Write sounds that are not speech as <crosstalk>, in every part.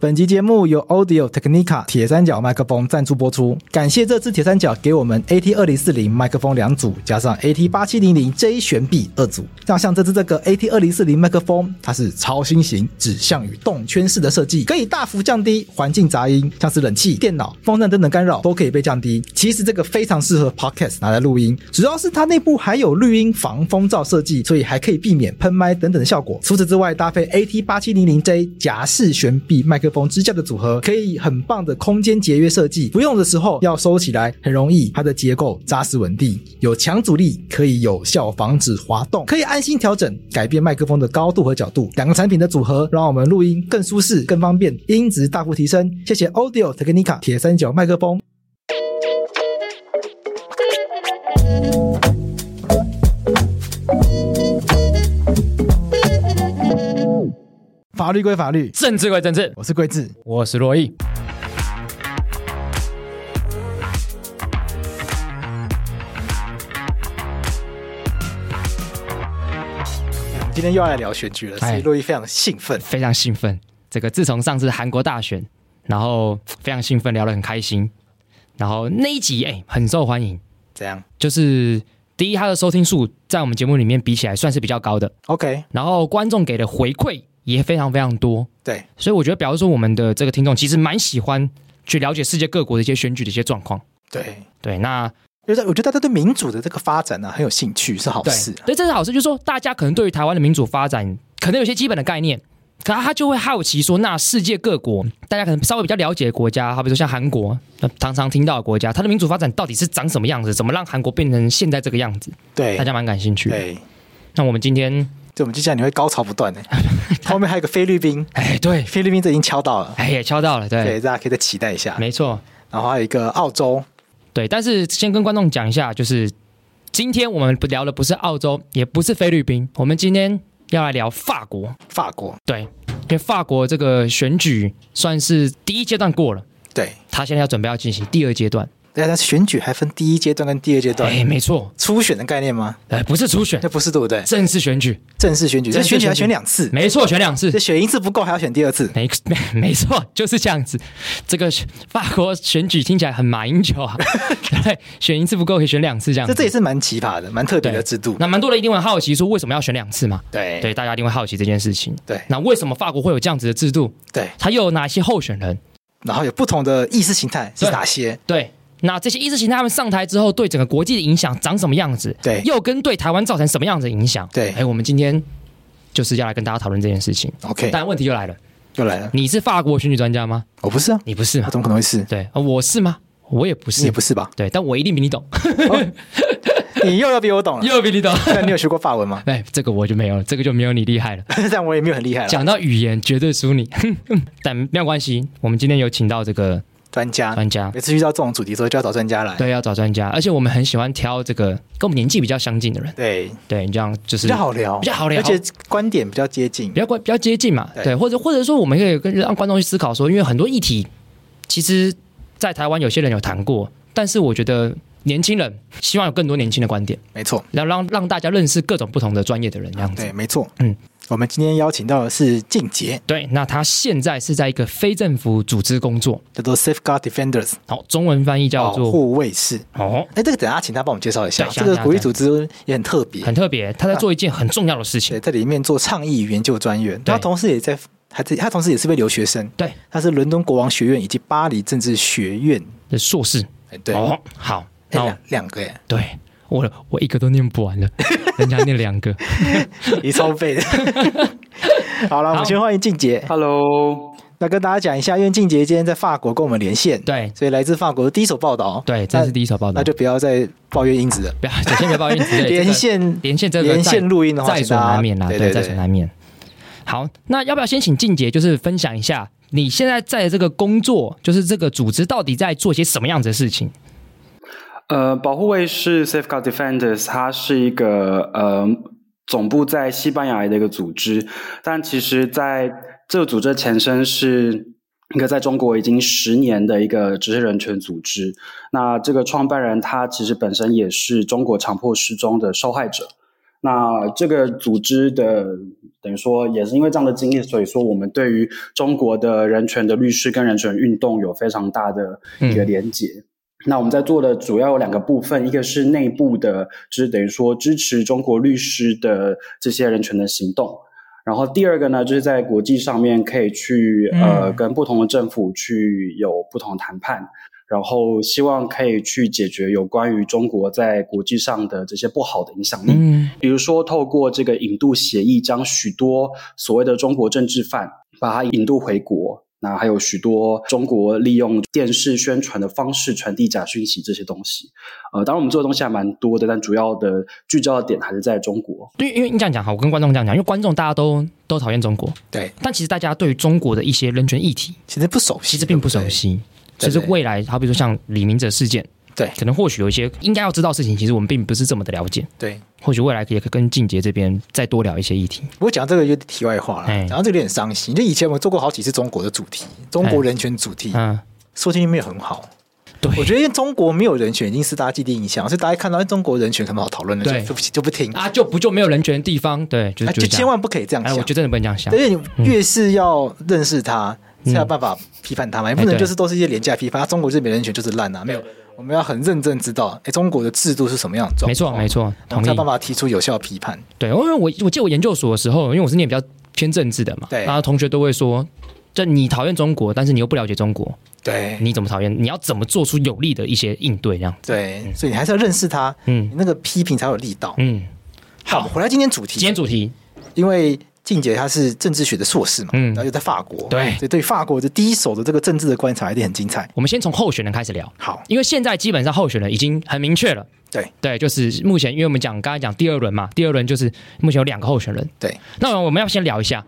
本集节目由 Audio Technica 铁三角麦克风赞助播出，感谢这支铁三角给我们 AT 二零四零麦克风两组，加上 AT 八七零零 J 悬臂二组。那像这支这个 AT 二零四零麦克风，它是超新型指向与动圈式的设计，可以大幅降低环境杂音，像是冷气、电脑、风扇等等干扰都可以被降低。其实这个非常适合 Podcast 拿来录音，主要是它内部还有滤音防风罩设计，所以还可以避免喷麦等等的效果。除此之外，搭配 AT 八七零零 J 夹式悬臂麦克风。支架的组合可以很棒的空间节约设计，不用的时候要收起来很容易，它的结构扎实稳定，有强阻力，可以有效防止滑动，可以安心调整改变麦克风的高度和角度。两个产品的组合让我们录音更舒适、更方便，音质大幅提升。谢谢 Audio Technica 铁三角麦克风。法律归法律，政治归政治。我是桂智，我是洛毅。今天又要来聊选举了，所以洛毅非常兴奋，非常兴奋。这个自从上次韩国大选，然后非常兴奋，聊得很开心。然后那一集哎，很受欢迎。怎样？就是第一，他的收听数在我们节目里面比起来算是比较高的。OK，然后观众给的回馈。也非常非常多，对，所以我觉得，表示说我们的这个听众其实蛮喜欢去了解世界各国的一些选举的一些状况，对对。那就是我觉得大家对民主的这个发展呢、啊、很有兴趣，是好事、啊。对，这是好事，就是说大家可能对于台湾的民主发展可能有些基本的概念，可他就会好奇说，那世界各国大家可能稍微比较了解的国家，好比说像韩国，那常常听到的国家，它的民主发展到底是长什么样子？怎么让韩国变成现在这个样子？对，大家蛮感兴趣。对，那我们今天。就我们接下来你会高潮不断的，<laughs> 后面还有一个菲律宾，哎，对，菲律宾这已经敲到了，哎，也敲到了，对，对，大家可以再期待一下，没错。然后还有一个澳洲，对，但是先跟观众讲一下，就是今天我们不聊的不是澳洲，也不是菲律宾，我们今天要来聊法国，法国，对，因为法国这个选举算是第一阶段过了，对，他现在要准备要进行第二阶段。对，但是选举还分第一阶段跟第二阶段。哎，没错，初选的概念吗？哎，不是初选，那不是对不对？正式选举，正式选举，这选举要选两次。没错，选两次。这选一次不够，还要选第二次。没没 <laughs> 没错，就是这样子。这个法国选举听起来很马英九啊，<laughs> 对，选一次不够，可以选两次这样子。这这也是蛮奇葩的，蛮特别的制度。那蛮多人一定会好奇说，为什么要选两次嘛？对对，大家一定会好奇这件事情。对，那为什么法国会有这样子的制度？对，它又有哪些候选人？然后有不同的意识形态是哪些？对。那这些意识形态他们上台之后，对整个国际的影响长什么样子？对，又跟对台湾造成什么样子的影响？对，哎，我们今天就是要来跟大家讨论这件事情。OK，但问题又来了，又来了。你是法国选举专家吗？我不是啊，你不是吗？我怎么可能会是？对，我是吗？我也不是，你也不是吧？对，但我一定比你懂。哦、<laughs> 你又要比我懂了，又要比你懂。那你有学过法文吗？<laughs> 哎，这个我就没有了，这个就没有你厉害了。<laughs> 但我也没有很厉害了。讲到语言，绝对输你。但没有关系，我们今天有请到这个。专家，专家，每次遇到这种主题的时候，就要找专家来。对，要找专家，而且我们很喜欢挑这个跟我们年纪比较相近的人。对，对你这样就是比较好聊，比较好聊，而且观点比较接近，比较关比较接近嘛。对，对或者或者说，我们可以跟让观众去思考说，因为很多议题，其实，在台湾有些人有谈过，但是我觉得年轻人希望有更多年轻的观点。没错，然后让让大家认识各种不同的专业的人，这样子。对，没错，嗯。我们今天邀请到的是静杰，对，那他现在是在一个非政府组织工作，叫做 Safeguard Defenders，好，中文翻译叫做护卫士。哦，哎，这个等下请他帮我们介绍一下，这个国际组织也很特别，很特别，他在做一件很重要的事情，在里面做倡议研究专员，他同时也在，还在，他同时也是位留学生，对，他是伦敦国王学院以及巴黎政治学院。的硕士，对，哦，好，两两个耶，对。我我一个都念不完了，<laughs> 人家念两个，<laughs> 你超废的。<laughs> 好了，我们先欢迎静杰。Hello，那跟大家讲一下，因为静杰今天在法国跟我们连线，对，所以来自法国的第一手报道，对，这是第一手报道，那就不要再抱怨英子了，不要，先别抱怨英子，连线连线这个连线录音的话，在所难免啦，对，在所难免。好，那要不要先请静杰就是分享一下你现在在这个工作，就是这个组织到底在做些什么样子的事情？呃，保护卫士 Safeguard Defenders，它是一个呃总部在西班牙的一个组织，但其实在这个组织的前身是一个在中国已经十年的一个职业人权组织。那这个创办人他其实本身也是中国强迫失踪的受害者。那这个组织的等于说也是因为这样的经历，所以说我们对于中国的人权的律师跟人权运动有非常大的一个连结。嗯、那我们在做的主要有两个部分，一个是内部的，就是等于说支持中国律师的这些人权的行动。然后第二个呢，就是在国际上面可以去呃跟不同的政府去有不同的谈判。然后希望可以去解决有关于中国在国际上的这些不好的影响力，嗯，比如说透过这个引渡协议，将许多所谓的中国政治犯把他引渡回国，那还有许多中国利用电视宣传的方式传递假讯息这些东西，呃，当然我们做的东西还蛮多的，但主要的聚焦的点还是在中国。对，因为你这样讲哈，我跟观众这样讲，因为观众大家都都讨厌中国，对，但其实大家对于中国的一些人权议题其实不熟悉，其实并不熟悉。其实未来，好比说像李明哲事件，对，可能或许有一些应该要知道事情，其实我们并不是这么的了解。对，或许未来可以跟静杰这边再多聊一些议题。不过讲这个有点题外话了，讲到这个有点伤心。就以前我们做过好几次中国的主题，中国人权主题，嗯，说听没有很好。对，我觉得因为中国没有人权已经是大家既定印象，所以大家看到中国人权很好讨论的，对，就不就不听啊，就不就没有人权的地方，对，就就千万不可以这样想。我觉得真的不能这样想，而且你越是要认识他。才有办法批判他嘛，也不能就是都是一些廉价批判。中国这边人权就是烂啊，没有，我们要很认真知道，哎，中国的制度是什么样的状况？没错，没错，同意办法提出有效批判。对，因为我我记得我研究所的时候，因为我是念比较偏政治的嘛，对，然后同学都会说，就你讨厌中国，但是你又不了解中国，对，你怎么讨厌？你要怎么做出有利的一些应对？这样对，所以你还是要认识他，嗯，那个批评才有力道，嗯。好，回来今天主题，今天主题，因为。静姐她是政治学的硕士嘛，嗯，然后又在法国，对，所以对法国的第一手的这个政治的观察一定很精彩。我们先从候选人开始聊，好，因为现在基本上候选人已经很明确了，对，对，就是目前，因为我们讲刚才讲第二轮嘛，第二轮就是目前有两个候选人，对，那我们要先聊一下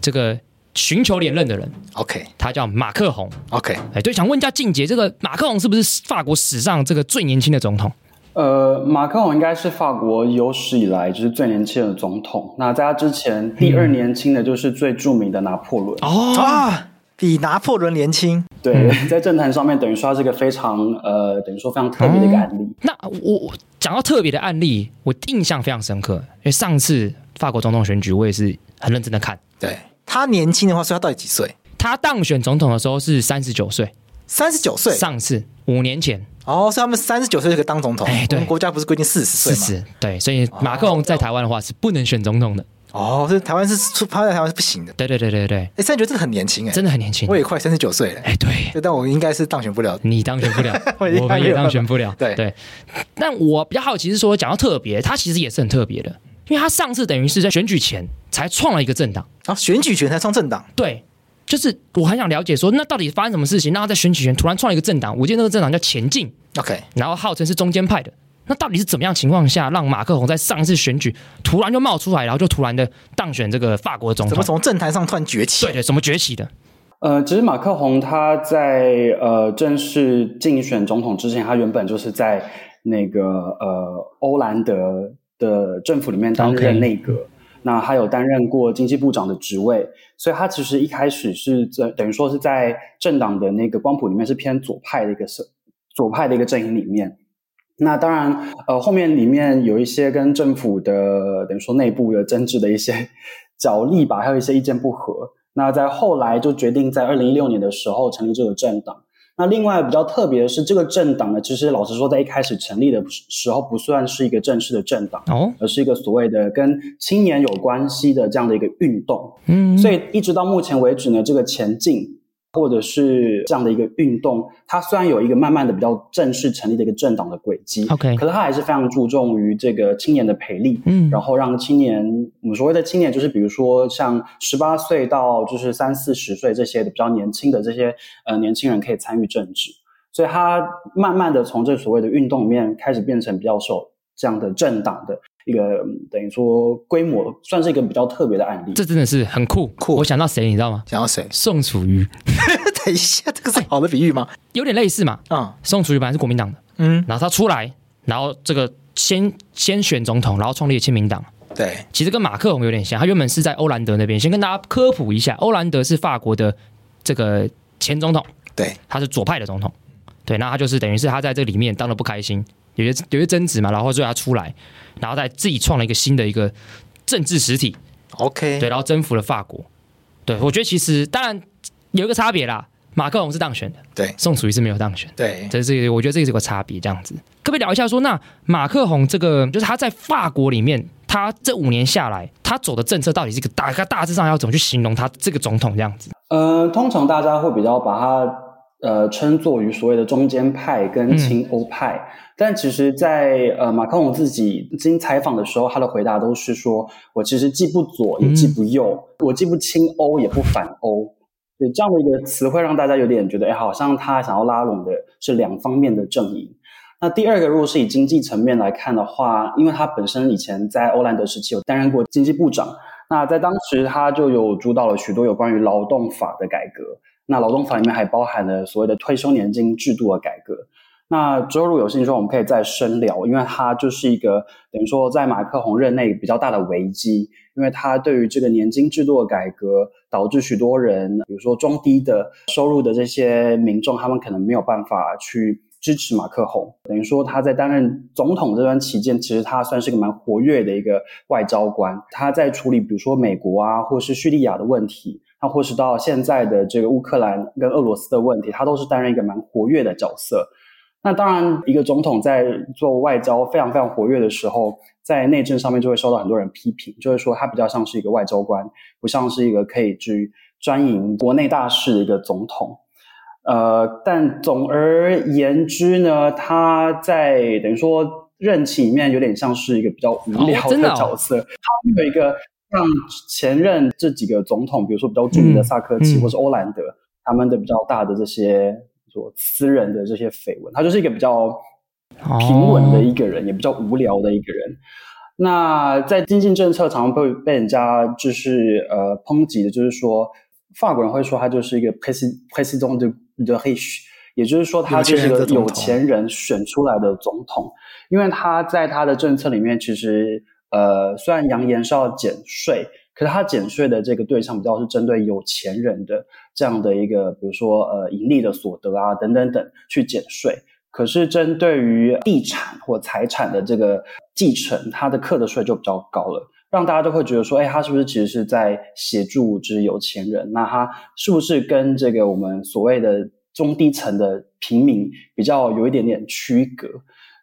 这个寻求连任的人，OK，他叫马克宏，OK，哎，就，想问一下静姐，这个马克宏是不是法国史上这个最年轻的总统？呃，马克龙应该是法国有史以来就是最年轻的总统。那在他之前，第二年轻的就是最著名的拿破仑。哦啊，比拿破仑年轻。对，在政坛上面等于说他是一个非常呃，等于说非常特别的一个案例。嗯、那我讲到特别的案例，我印象非常深刻，因为上次法国总统选举，我也是很认真的看。对，他年轻的话，说他到底几岁？他当选总统的时候是三十九岁。三十九岁，上次五年前哦，所以他们三十九岁就可以当总统。哎，对，我们国家不是规定四十岁吗？四十，对，所以马克龙在台湾的话是不能选总统的。哦，所以台湾是出他在台湾是不行的。对对对对对。哎，三十九这个很年轻哎，真的很年轻。我也快三十九岁了。哎，对，但我应该是当选不了。你当选不了，<laughs> 我们也当选不了。对对。但我比较好奇是说，讲到特别，他其实也是很特别的，因为他上次等于是在选举前才创了一个政党啊，选举前才创政党。对。就是我很想了解说，那到底发生什么事情？让他在选举前突然创了一个政党，我记得那个政党叫前进，OK，然后号称是中间派的。那到底是怎么样情况下，让马克宏在上一次选举突然就冒出来，然后就突然的当选这个法国总统？怎么从政坛上突然崛起？对对，怎么崛起的？呃，其实马克宏他在呃正式竞选总统之前，他原本就是在那个呃欧兰德的政府里面担任内阁。Okay. 那他有担任过经济部长的职位，所以他其实一开始是在等于说是在政党的那个光谱里面是偏左派的一个社左派的一个阵营里面。那当然，呃，后面里面有一些跟政府的等于说内部的争执的一些 <laughs> 角力吧，还有一些意见不合。那在后来就决定在二零一六年的时候成立这个政党。那另外比较特别的是，这个政党呢，其实老实说，在一开始成立的时候，不算是一个正式的政党，哦，而是一个所谓的跟青年有关系的这样的一个运动。嗯，所以一直到目前为止呢，这个前进。或者是这样的一个运动，它虽然有一个慢慢的比较正式成立的一个政党的轨迹，OK，可是它还是非常注重于这个青年的培力，嗯，然后让青年，我们所谓的青年，就是比如说像十八岁到就是三四十岁这些的比较年轻的这些呃年轻人可以参与政治，所以它慢慢的从这所谓的运动里面开始变成比较受这样的政党的。一个等于说规模算是一个比较特别的案例，这真的是很酷酷。我想到谁，你知道吗？想到谁？宋楚瑜。<laughs> 等一下，这个是好的比喻吗？有点类似嘛。嗯，宋楚瑜本来是国民党的，嗯，然后他出来，然后这个先先选总统，然后创立亲民党。对，其实跟马克龙有点像。他原本是在欧兰德那边。先跟大家科普一下，欧兰德是法国的这个前总统。对，他是左派的总统。对，那他就是等于是他在这里面当的不开心。有些有些争执嘛，然后最后他出来，然后再自己创了一个新的一个政治实体，OK，对，然后征服了法国。对，我觉得其实当然有一个差别啦，马克龙是当选的，对，宋楚瑜是没有当选，对，这是我觉得这个是个差别，这样子。可不可以聊一下说，那马克龙这个就是他在法国里面，他这五年下来，他走的政策到底是一个大概大致上要怎么去形容他这个总统这样子？呃，通常大家会比较把他。呃，称作于所谓的中间派跟亲欧派，嗯、但其实在，在呃马克龙自己经采访的时候，他的回答都是说：“我其实既不左也既不右，嗯、我既不亲欧也不反欧。”对这样的一个词汇让大家有点觉得，哎，好像他想要拉拢的是两方面的阵营。那第二个，如果是以经济层面来看的话，因为他本身以前在欧兰德时期有担任过经济部长，那在当时他就有主导了许多有关于劳动法的改革。那劳动法里面还包含了所谓的退休年金制度的改革。那之后如果有兴趣说，我们可以再深聊，因为它就是一个等于说在马克宏任内比较大的危机，因为他对于这个年金制度的改革，导致许多人，比如说中低的收入的这些民众，他们可能没有办法去支持马克宏。等于说他在担任总统这段期间，其实他算是个蛮活跃的一个外交官，他在处理比如说美国啊，或是叙利亚的问题。他或是到现在的这个乌克兰跟俄罗斯的问题，他都是担任一个蛮活跃的角色。那当然，一个总统在做外交非常非常活跃的时候，在内政上面就会受到很多人批评，就是说他比较像是一个外交官，不像是一个可以去专营国内大事的一个总统。呃，但总而言之呢，他在等于说任期里面有点像是一个比较无聊的角色，哦哦、他有一个。像前任这几个总统，比如说比较著名的萨科齐或是欧兰德，他们的比较大的这些说私人的这些绯闻，他就是一个比较平稳的一个人，哦、也比较无聊的一个人。那在经济政策常常被被人家就是呃抨击的，就是说法国人会说他就是一个 president de riche，也就是说他就是一个有钱人选出来的总统，因为他在他的政策里面其实。呃，虽然扬言是要减税，可是他减税的这个对象比较是针对有钱人的这样的一个，比如说呃盈利的所得啊等等等去减税。可是针对于地产或财产的这个继承，他的课的税就比较高了，让大家都会觉得说，哎，他是不是其实是在协助就是有钱人？那他是不是跟这个我们所谓的中低层的平民比较有一点点区隔？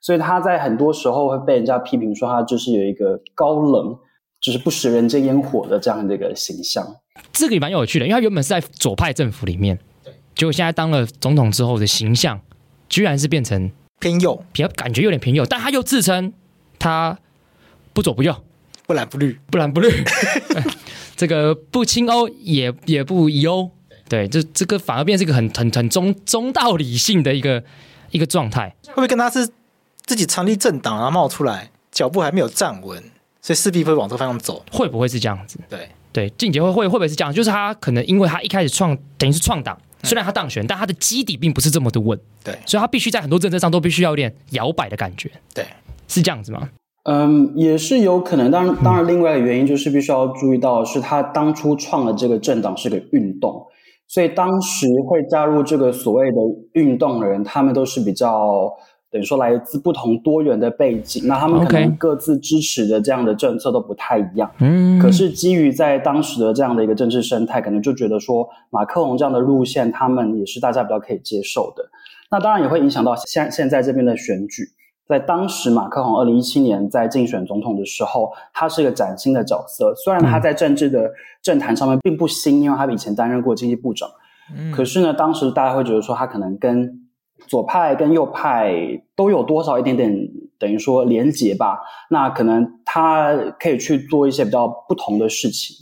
所以他在很多时候会被人家批评说他就是有一个高冷，就是不食人间烟火的这样的一个形象。这个也蛮有趣的，因为他原本是在左派政府里面，对，结果现在当了总统之后的形象，居然是变成偏右，比较感觉有点偏右，但他又自称他不左不右，不蓝不绿，不蓝不绿，<laughs> 这个不亲欧也也不疑欧，对，这这个反而变成一个很很很中中道理性的一个一个状态，会不会跟他是？自己成立政党，然后冒出来，脚步还没有站稳，所以势必会往这个方向走。会不会是这样子？对对，俊杰会会会不会是这样？就是他可能因为他一开始创等于是创党，虽然他当选，嗯、但他的基底并不是这么的稳。对，所以他必须在很多政策上都必须要有点摇摆的感觉。对，是这样子吗？嗯，也是有可能。当然，当然，另外一个原因就是必须要注意到，是他当初创的这个政党是个运动，所以当时会加入这个所谓的运动的人，他们都是比较。等于说来自不同多元的背景，那他们可能各自支持的这样的政策都不太一样。嗯，可是基于在当时的这样的一个政治生态，可能就觉得说马克龙这样的路线，他们也是大家比较可以接受的。那当然也会影响到现现在这边的选举。在当时马克龙二零一七年在竞选总统的时候，他是一个崭新的角色。虽然他在政治的政坛上面并不新，因为他以前担任过经济部长。嗯，可是呢，当时大家会觉得说他可能跟左派跟右派都有多少一点点等于说连结吧？那可能他可以去做一些比较不同的事情。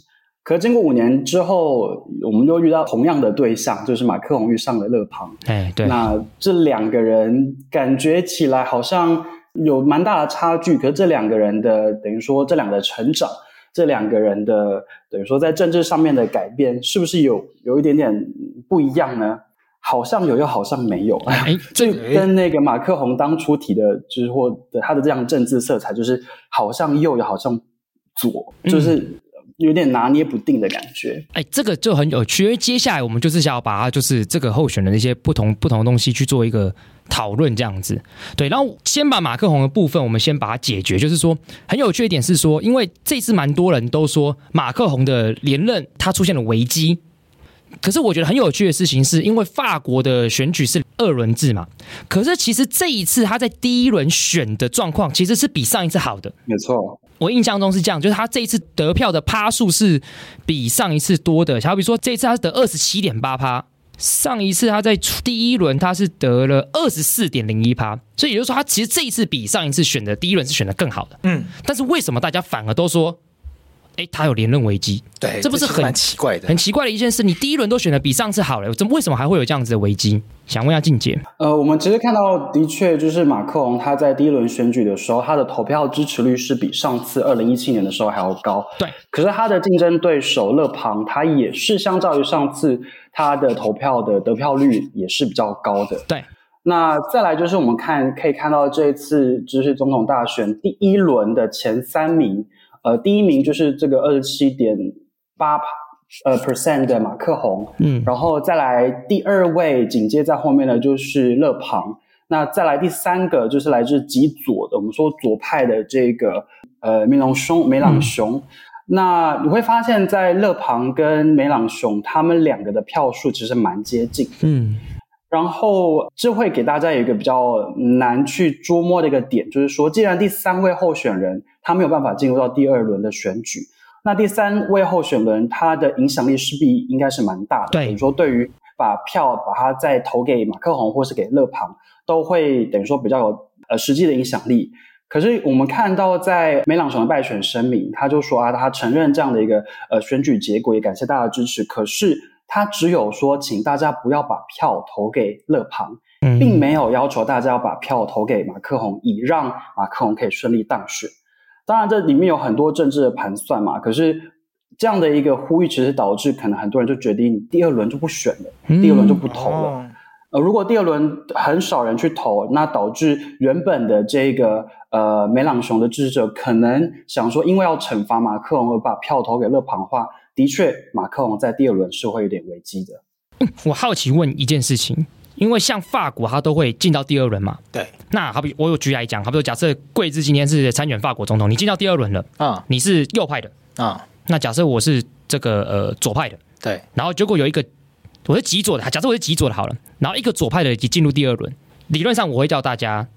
可是经过五年之后，我们又遇到同样的对象，就是马克龙遇上了勒庞。哎，对。那这两个人感觉起来好像有蛮大的差距。可是这两个人的等于说这两个成长，这两个人的等于说在政治上面的改变，是不是有有一点点不一样呢？好像有，又好像没有。哎，<laughs> 这跟那个马克宏当初提的，就是或的他的这样政治色彩，就是好像右，又好像左，就是有点拿捏不定的感觉。哎，这个就很有趣，因为接下来我们就是想要把它就是这个候选人的一些不同不同的东西去做一个讨论，这样子。对，然后先把马克宏的部分，我们先把它解决。就是说，很有趣一点是说，因为这次蛮多人都说马克宏的连任他出现了危机。可是我觉得很有趣的事情是，因为法国的选举是二轮制嘛，可是其实这一次他在第一轮选的状况其实是比上一次好的。没错，我印象中是这样，就是他这一次得票的趴数是比上一次多的。好比说，这一次他是得二十七点八趴，上一次他在第一轮他是得了二十四点零一趴，所以也就是说，他其实这一次比上一次选的第一轮是选的更好的。嗯，但是为什么大家反而都说？哎，他有连任危机，对，这不是很奇怪的，很奇怪的一件事。你第一轮都选的比上次好了，怎么为什么还会有这样子的危机？想问一下静姐。呃，我们其实看到的确就是马克龙他在第一轮选举的时候，他的投票支持率是比上次二零一七年的时候还要高。对，可是他的竞争对手勒庞，他也是相较于上次他的投票的得票率也是比较高的。对，那再来就是我们看可以看到这一次就是总统大选第一轮的前三名。呃，第一名就是这个二十七点八呃 percent 的马克宏，嗯，然后再来第二位，紧接在后面的就是勒庞，那再来第三个就是来自极左的，我们说左派的这个呃梅朗雄，梅朗雄，嗯、那你会发现在勒庞跟梅朗雄他们两个的票数其实蛮接近，嗯。然后这会给大家有一个比较难去捉摸的一个点，就是说，既然第三位候选人他没有办法进入到第二轮的选举，那第三位候选人他的影响力势必应该是蛮大的。对，等于说对于把票把他再投给马克宏或是给勒庞，都会等于说比较有呃实际的影响力。可是我们看到在梅朗雄的败选声明，他就说啊，他承认这样的一个呃选举结果，也感谢大家的支持。可是。他只有说，请大家不要把票投给勒庞，并没有要求大家要把票投给马克宏，以让马克宏可以顺利当选。当然，这里面有很多政治的盘算嘛。可是这样的一个呼吁，其实导致可能很多人就决定第二轮就不选了，第二轮就不投了。呃，如果第二轮很少人去投，那导致原本的这个呃梅朗雄的支持者可能想说，因为要惩罚马克宏而把票投给勒庞的话。的确，马克龙在第二轮是会有点危机的。嗯，我好奇问一件事情，因为像法国，他都会进到第二轮嘛？对。那好比我有举例来讲，好比说，假设贵志今天是参选法国总统，你进到第二轮了啊，嗯、你是右派的啊。嗯、那假设我是这个呃左派的，对。然后结果有一个我是极左的，假设我是极左的，好了，然后一个左派的已经进入第二轮，理论上我会叫大家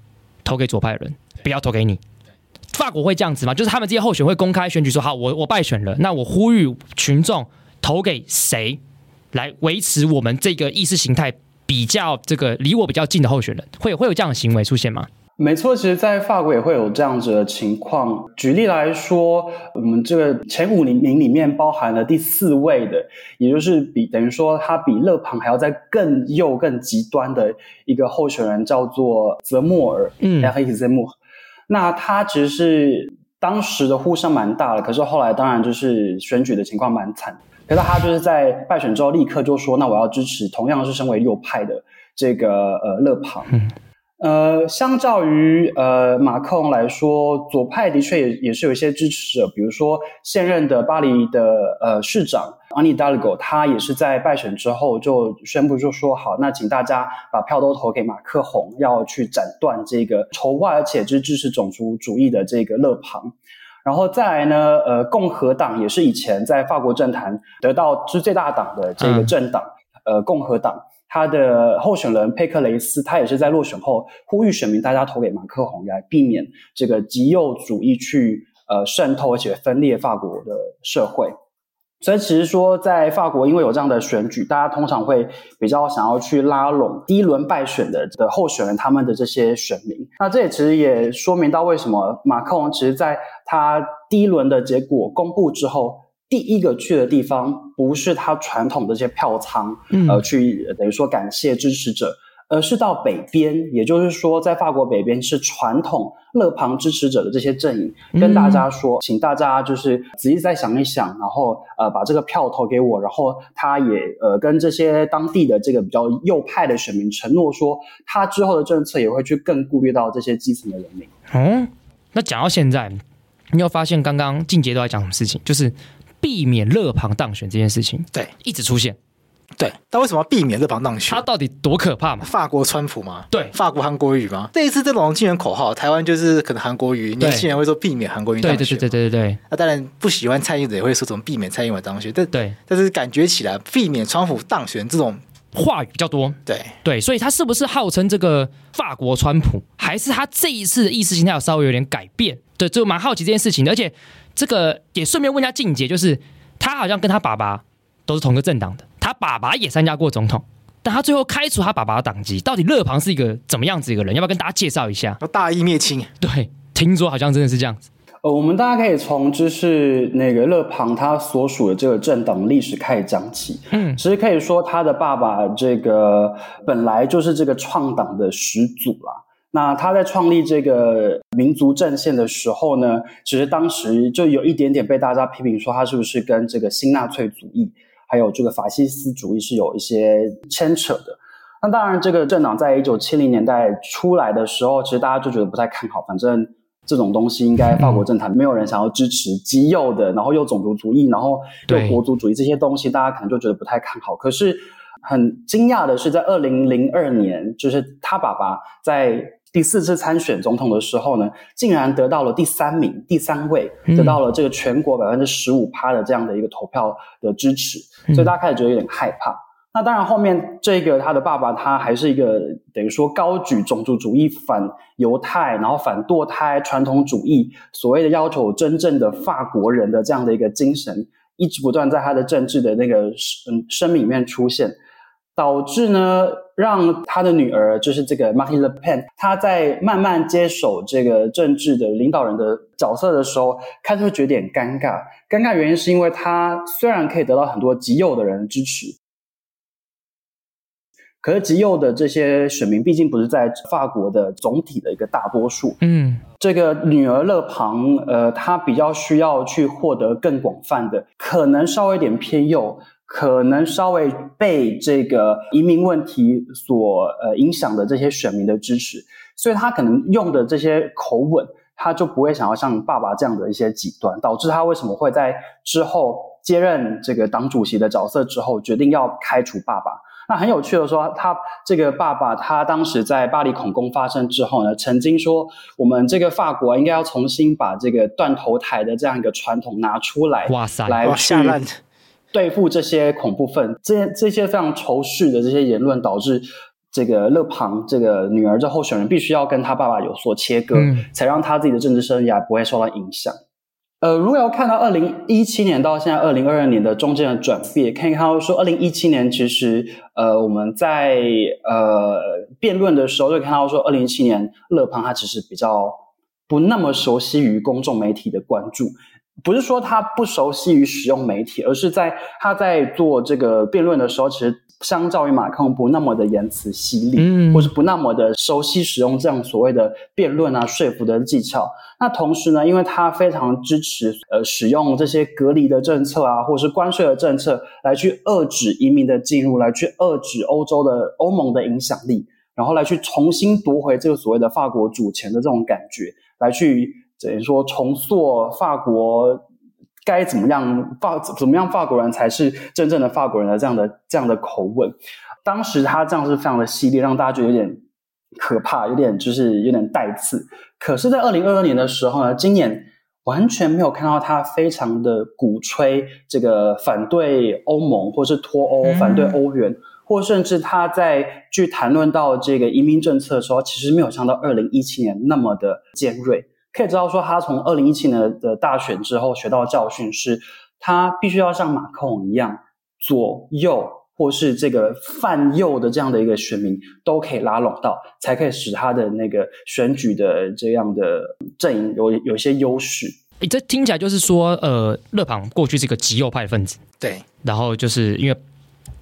投给左派的人，不要投给你。法国会这样子吗？就是他们这些候选会公开选举说，好，我我败选了，那我呼吁群众投给谁来维持我们这个意识形态比较这个离我比较近的候选人，会有会有这样的行为出现吗？没错，其实，在法国也会有这样子的情况。举例来说，我们这个前五名里面包含了第四位的，也就是比等于说他比勒庞还要在更右、更极端的一个候选人，叫做泽莫尔，嗯，然后伊泽莫。那他其实是当时的呼声蛮大的，可是后来当然就是选举的情况蛮惨。可是他就是在败选之后立刻就说：“那我要支持同样是身为右派的这个呃勒庞。<laughs> ”呃，相较于呃马克龙来说，左派的确也也是有一些支持者，比如说现任的巴黎的呃市长安妮达利戈，他也是在败选之后就宣布就说好，那请大家把票都投给马克宏，要去斩断这个仇外而且支持种族主义的这个勒庞。然后再来呢，呃，共和党也是以前在法国政坛得到是最大党的这个政党，嗯、呃，共和党。他的候选人佩克雷斯，他也是在落选后呼吁选民大家投给马克宏，来避免这个极右主义去呃渗透而且分裂法国的社会。所以其实说，在法国因为有这样的选举，大家通常会比较想要去拉拢第一轮败选的的候选人他们的这些选民。那这也其实也说明到为什么马克龙其实在他第一轮的结果公布之后。第一个去的地方不是他传统的这些票仓，嗯、呃，去等于说感谢支持者，而是到北边，也就是说，在法国北边是传统勒庞支持者的这些阵营，嗯、跟大家说，请大家就是仔细再想一想，然后呃把这个票投给我，然后他也呃跟这些当地的这个比较右派的选民承诺说，他之后的政策也会去更顾虑到这些基层的人民。嗯，那讲到现在，你有发现刚刚静杰都在讲什么事情？就是。避免勒庞当选这件事情，对，一直出现。对，但为什么要避免这庞当选？他到底多可怕嘛？法国川普吗？对，法国韩国语吗？这一次这种竞选口号，台湾就是可能韩国语，年轻人会说避免韩国语当选。对对对对对对。那当然不喜欢蔡英文也会说怎么避免蔡英文当选。但对，但是感觉起来避免川普当选这种话语比较多。对对，所以他是不是号称这个法国川普，还是他这一次的意识形态有稍微有点改变？对，就蛮好奇这件事情的。而且这个也顺便问一下静姐，就是他好像跟他爸爸都是同个政党的。他爸爸也参加过总统，但他最后开除他爸爸的党籍。到底勒庞是一个怎么样子一个人？要不要跟大家介绍一下？要大义灭亲。对，听说好像真的是这样子。呃，我们大家可以从就是那个勒庞他所属的这个政党历史开始讲起。嗯，其实可以说他的爸爸这个本来就是这个创党的始祖啦。那他在创立这个民族阵线的时候呢，其实当时就有一点点被大家批评说他是不是跟这个新纳粹主义。还有这个法西斯主义是有一些牵扯的。那当然，这个政党在一九七零年代出来的时候，其实大家就觉得不太看好。反正这种东西，应该法国政坛没有人想要支持极右的，然后又种族主义，然后又国族主义这些东西，大家可能就觉得不太看好。可是很惊讶的是，在二零零二年，就是他爸爸在。第四次参选总统的时候呢，竟然得到了第三名，第三位，得到了这个全国百分之十五趴的这样的一个投票的支持，所以大家开始觉得有点害怕。那当然，后面这个他的爸爸他还是一个等于说高举种族主义、反犹太，然后反堕胎、传统主义，所谓的要求真正的法国人的这样的一个精神，一直不断在他的政治的那个嗯声明里面出现。导致呢，让他的女儿就是这个 Marine Le Pen，她在慢慢接手这个政治的领导人的角色的时候，开始会觉得有点尴尬。尴尬原因是因为她虽然可以得到很多极右的人支持，可是极右的这些选民毕竟不是在法国的总体的一个大多数。嗯，这个女儿勒庞，呃，她比较需要去获得更广泛的，可能稍微有点偏右。可能稍微被这个移民问题所呃影响的这些选民的支持，所以他可能用的这些口吻，他就不会想要像爸爸这样的一些极端，导致他为什么会在之后接任这个党主席的角色之后，决定要开除爸爸。那很有趣的说，他这个爸爸他当时在巴黎恐攻发生之后呢，曾经说我们这个法国应该要重新把这个断头台的这样一个传统拿出来，哇塞，来下烂。对付这些恐怖分子，这些这些非常仇视的这些言论，导致这个勒庞这个女儿这候选人必须要跟他爸爸有所切割，嗯、才让他自己的政治生涯不会受到影响。呃，如果要看到二零一七年到现在二零二二年的中间的转变，可以看到说二零一七年其实呃我们在呃辩论的时候就看到说二零一七年勒庞他其实比较不那么熟悉于公众媒体的关注。不是说他不熟悉于使用媒体，而是在他在做这个辩论的时候，其实相较于马克龙不那么的言辞犀利，嗯，或是不那么的熟悉使用这样所谓的辩论啊说服的技巧。那同时呢，因为他非常支持呃使用这些隔离的政策啊，或是关税的政策来去遏制移民的进入，来去遏制欧洲的欧盟的影响力，然后来去重新夺回这个所谓的法国主权的这种感觉，来去。等于说重塑法国该怎么样法怎么样法国人才是真正的法国人的这样的这样的口吻，当时他这样是非常的犀利，让大家觉得有点可怕，有点就是有点带刺。可是，在二零二二年的时候呢，今年完全没有看到他非常的鼓吹这个反对欧盟，或是脱欧、反对欧元，嗯、或甚至他在去谈论到这个移民政策的时候，其实没有像到二零一七年那么的尖锐。可以知道说，他从二零一七年的大选之后学到教训是，他必须要像马克龙一样，左右或是这个泛右的这样的一个选民都可以拉拢到，才可以使他的那个选举的这样的阵营有有一些优势。诶，这听起来就是说，呃，勒庞过去是一个极右派分子，对，然后就是因为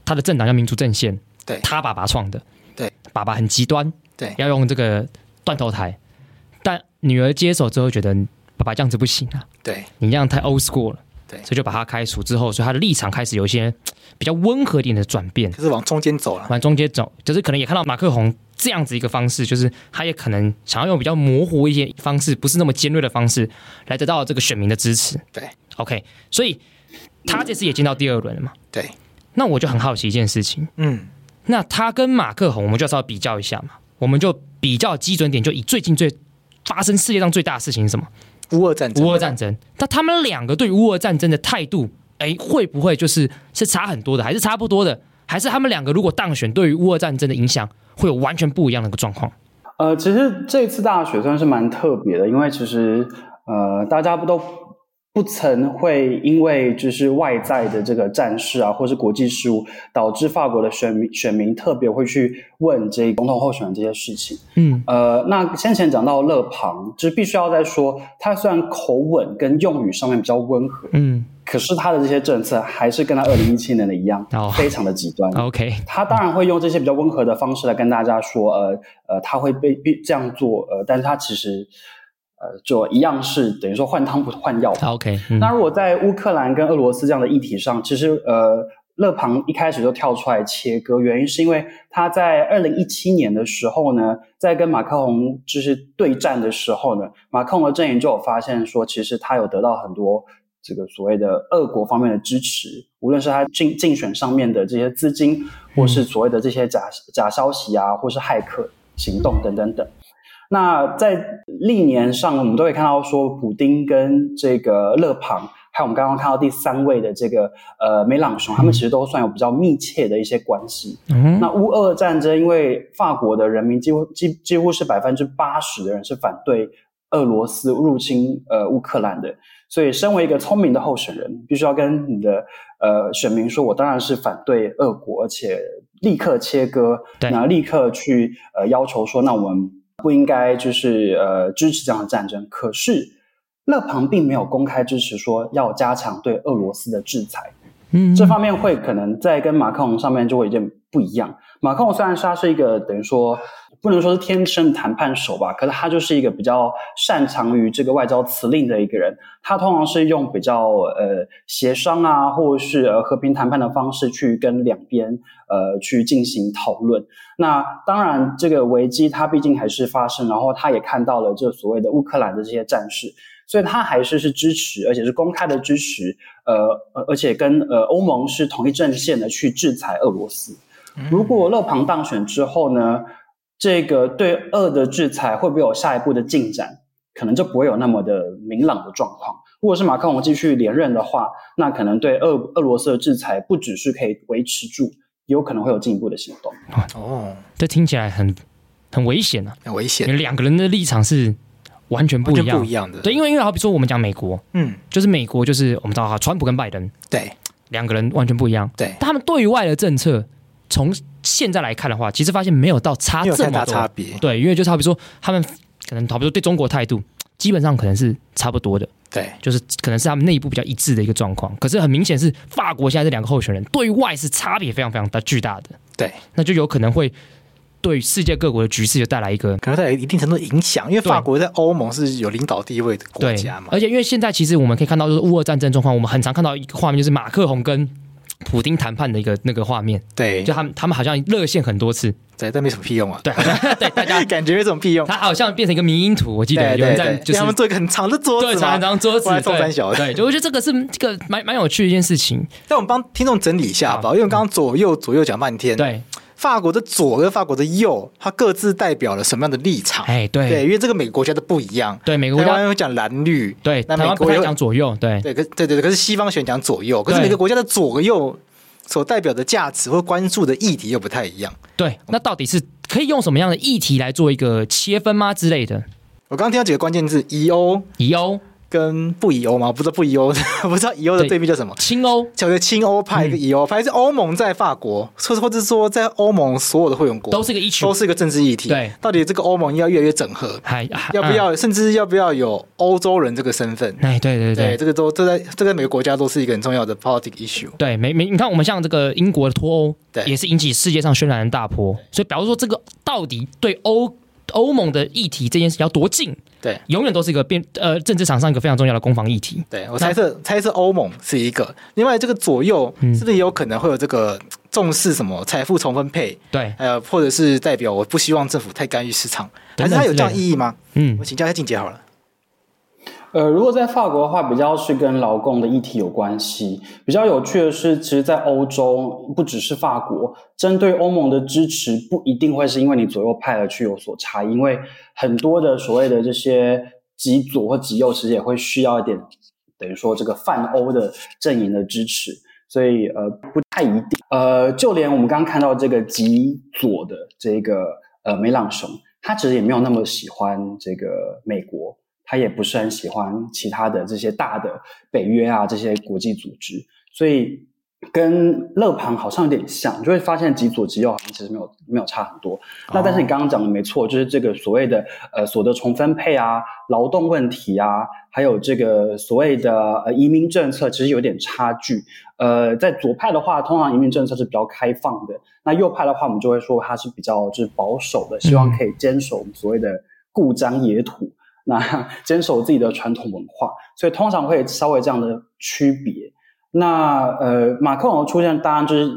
他的政党叫民族阵线，对，他爸爸创的，对，爸爸很极端，对，要用这个断头台。但女儿接手之后，觉得爸爸这样子不行啊，对，你这样太 old school 了，对，所以就把他开除之后，所以他的立场开始有一些比较温和一点的转变，就是往中间走了，往中间走，就是可能也看到马克宏这样子一个方式，就是他也可能想要用比较模糊一些方式，不是那么尖锐的方式来得到这个选民的支持，对，OK，所以他这次也进到第二轮了嘛？对。那我就很好奇一件事情，嗯，那他跟马克宏，我们就要稍微比较一下嘛。我们就比较基准点，就以最近最发生世界上最大的事情是什么？乌俄战争。乌俄战争。那他们两个对于乌俄战争的态度，哎，会不会就是是差很多的，还是差不多的？还是他们两个如果当选，对于乌俄战争的影响会有完全不一样的一个状况？呃，其实这次大选算是蛮特别的，因为其实呃，大家不都。不曾会因为就是外在的这个战事啊，或是国际事务，导致法国的选民选民特别会去问这总统候选人这些事情。嗯，呃，那先前讲到勒庞，就是必须要再说，他虽然口吻跟用语上面比较温和，嗯，可是他的这些政策还是跟他二零一七年的一样，哦，非常的极端。<laughs> OK，他当然会用这些比较温和的方式来跟大家说，呃呃，他会被被这样做，呃，但是他其实。呃，就一样是等于说换汤不换药。OK，嗯，那如果在乌克兰跟俄罗斯这样的议题上，其实呃，勒庞一开始就跳出来切割，原因是因为他在二零一七年的时候呢，在跟马克宏就是对战的时候呢，马克宏的阵营就有发现说，其实他有得到很多这个所谓的俄国方面的支持，无论是他竞竞选上面的这些资金，或是所谓的这些假假消息啊，或是骇客行动等等等。那在历年上，我们都会看到说，普丁跟这个勒庞，还有我们刚刚看到第三位的这个呃梅朗雄，他们其实都算有比较密切的一些关系。嗯，那乌俄战争，因为法国的人民几乎几几乎是百分之八十的人是反对俄罗斯入侵呃乌克兰的，所以身为一个聪明的候选人，必须要跟你的呃选民说，我当然是反对俄国，而且立刻切割，然后立刻去呃要求说，那我们。不应该就是呃支持这样的战争，可是勒庞并没有公开支持说要加强对俄罗斯的制裁，嗯，这方面会可能在跟马克龙上面就会有点不一样。马克龙虽然说他是一个等于说不能说是天生的谈判手吧，可是他就是一个比较擅长于这个外交辞令的一个人，他通常是用比较呃协商啊，或者是呃和平谈判的方式去跟两边呃去进行讨论。那当然，这个危机它毕竟还是发生，然后他也看到了这所谓的乌克兰的这些战事，所以他还是是支持，而且是公开的支持，呃，而且跟呃欧盟是同一阵线的去制裁俄罗斯。如果勒庞当选之后呢，这个对俄的制裁会不会有下一步的进展？可能就不会有那么的明朗的状况。如果是马克龙继续连任的话，那可能对俄俄罗斯的制裁不只是可以维持住。有可能会有进一步的行动哦，这听起来很很危险啊，很危险。两个人的立场是完全不一样，不一样的。对，因为因为好比说我们讲美国，嗯，就是美国就是我们知道哈，川普跟拜登，对，两个人完全不一样，对。他们对外的政策，从现在来看的话，其实发现没有到差这么大差别。对，因为就是好比说他们可能好比说对中国态度，基本上可能是差不多的。对，就是可能是他们内部比较一致的一个状况，可是很明显是法国现在这两个候选人对外是差别非常非常大巨大的。对，那就有可能会对世界各国的局势就带来一个可能带来一定程度的影响，因为法国在欧盟是有领导地位的国家嘛。而且因为现在其实我们可以看到，就是乌俄战争状况，我们很常看到一个画面，就是马克宏跟普丁谈判的一个那个画面。对，就他们他们好像热线很多次。对，但没什么屁用啊。对，对，大家 <laughs> 感觉没什么屁用。他好像变成一个迷因图，我记得有人在，就是他们做一个很长的桌子，对，长一张桌子，中三小。对，就我觉得这个是这个蛮蛮有趣的一件事情。但我们帮听众整理一下吧，因为刚刚左右左右讲半天。对，法国的左跟法国的右，它各自代表了什么样的立场？哎，对，对，因为这个每个国家都不一样。对，每个国家会讲蓝绿。对，那美国会讲左右。对，对，可对对，可是西方喜欢讲左右，可是每个国家的左右所代表的价值或关注的议题又不太一样。对，那到底是？可以用什么样的议题来做一个切分吗之类的？我刚刚听到几个关键字：疑欧、疑欧跟不以欧吗？不知道不以欧，<laughs> 不知道以欧的对面叫什么？亲欧，叫做亲欧派一个疑欧派，是欧盟在法国，或或者说在欧盟所有的会员国都是一个议题，都是一个政治议题。对，到底这个欧盟要越来越整合，还要不要，甚至要不要有欧洲人这个身份？哎，对对对，这个都这在这个每个国家都是一个很重要的 political issue。对，没没你看我们像这个英国的脱欧。对，也是引起世界上轩然的大波，所以，比如说这个到底对欧欧盟的议题这件事要多近？对，永远都是一个变呃政治场上一个非常重要的攻防议题。对，我猜测猜测欧盟是一个，另外这个左右是不是也有可能会有这个重视什么财富重分配？对，呃，或者是代表我不希望政府太干预市场，还是它有这样意义吗？嗯，我请教一下静姐好了。呃，如果在法国的话，比较是跟劳工的议题有关系。比较有趣的是，其实，在欧洲，不只是法国，针对欧盟的支持不一定会是因为你左右派而去有所差异，因为很多的所谓的这些极左或极右，其实也会需要一点，等于说这个泛欧的阵营的支持。所以，呃，不太一定。呃，就连我们刚刚看到这个极左的这个呃梅朗雄，他其实也没有那么喜欢这个美国。他也不是很喜欢其他的这些大的北约啊，这些国际组织，所以跟乐盘好像有点像，就会发现极左极右好像其实没有没有差很多。那但是你刚刚讲的没错，就是这个所谓的呃所得重分配啊、劳动问题啊，还有这个所谓的呃移民政策，其实有点差距。呃，在左派的话，通常移民政策是比较开放的；那右派的话，我们就会说它是比较就是保守的，希望可以坚守我们所谓的故疆野土。那 <laughs> 坚守自己的传统文化，所以通常会稍微这样的区别。那呃，马克龙的出现当然就是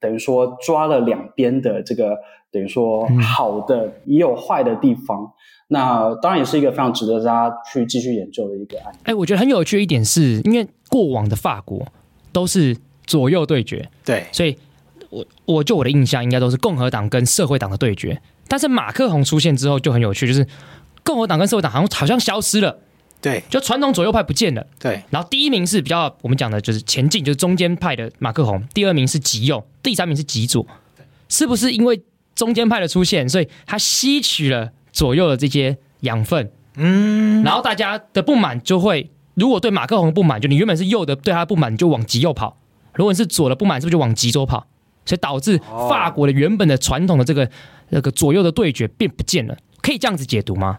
等于说抓了两边的这个等于说好的、嗯、也有坏的地方。那当然也是一个非常值得大家去继续研究的一个案例。哎，我觉得很有趣的一点是，因为过往的法国都是左右对决，对，所以我我就我的印象应该都是共和党跟社会党的对决。但是马克龙出现之后就很有趣，就是。共和党跟社会党好像好像消失了，对，就传统左右派不见了，对。然后第一名是比较我们讲的就是前进，就是中间派的马克宏，第二名是极右，第三名是极左。是不是因为中间派的出现，所以他吸取了左右的这些养分？嗯，然后大家的不满就会，如果对马克宏不满，就你原本是右的，对他不满就往极右跑；如果你是左的不满，是不是就往极左跑？所以导致法国的原本的传统的这个那个左右的对决变不见了，可以这样子解读吗？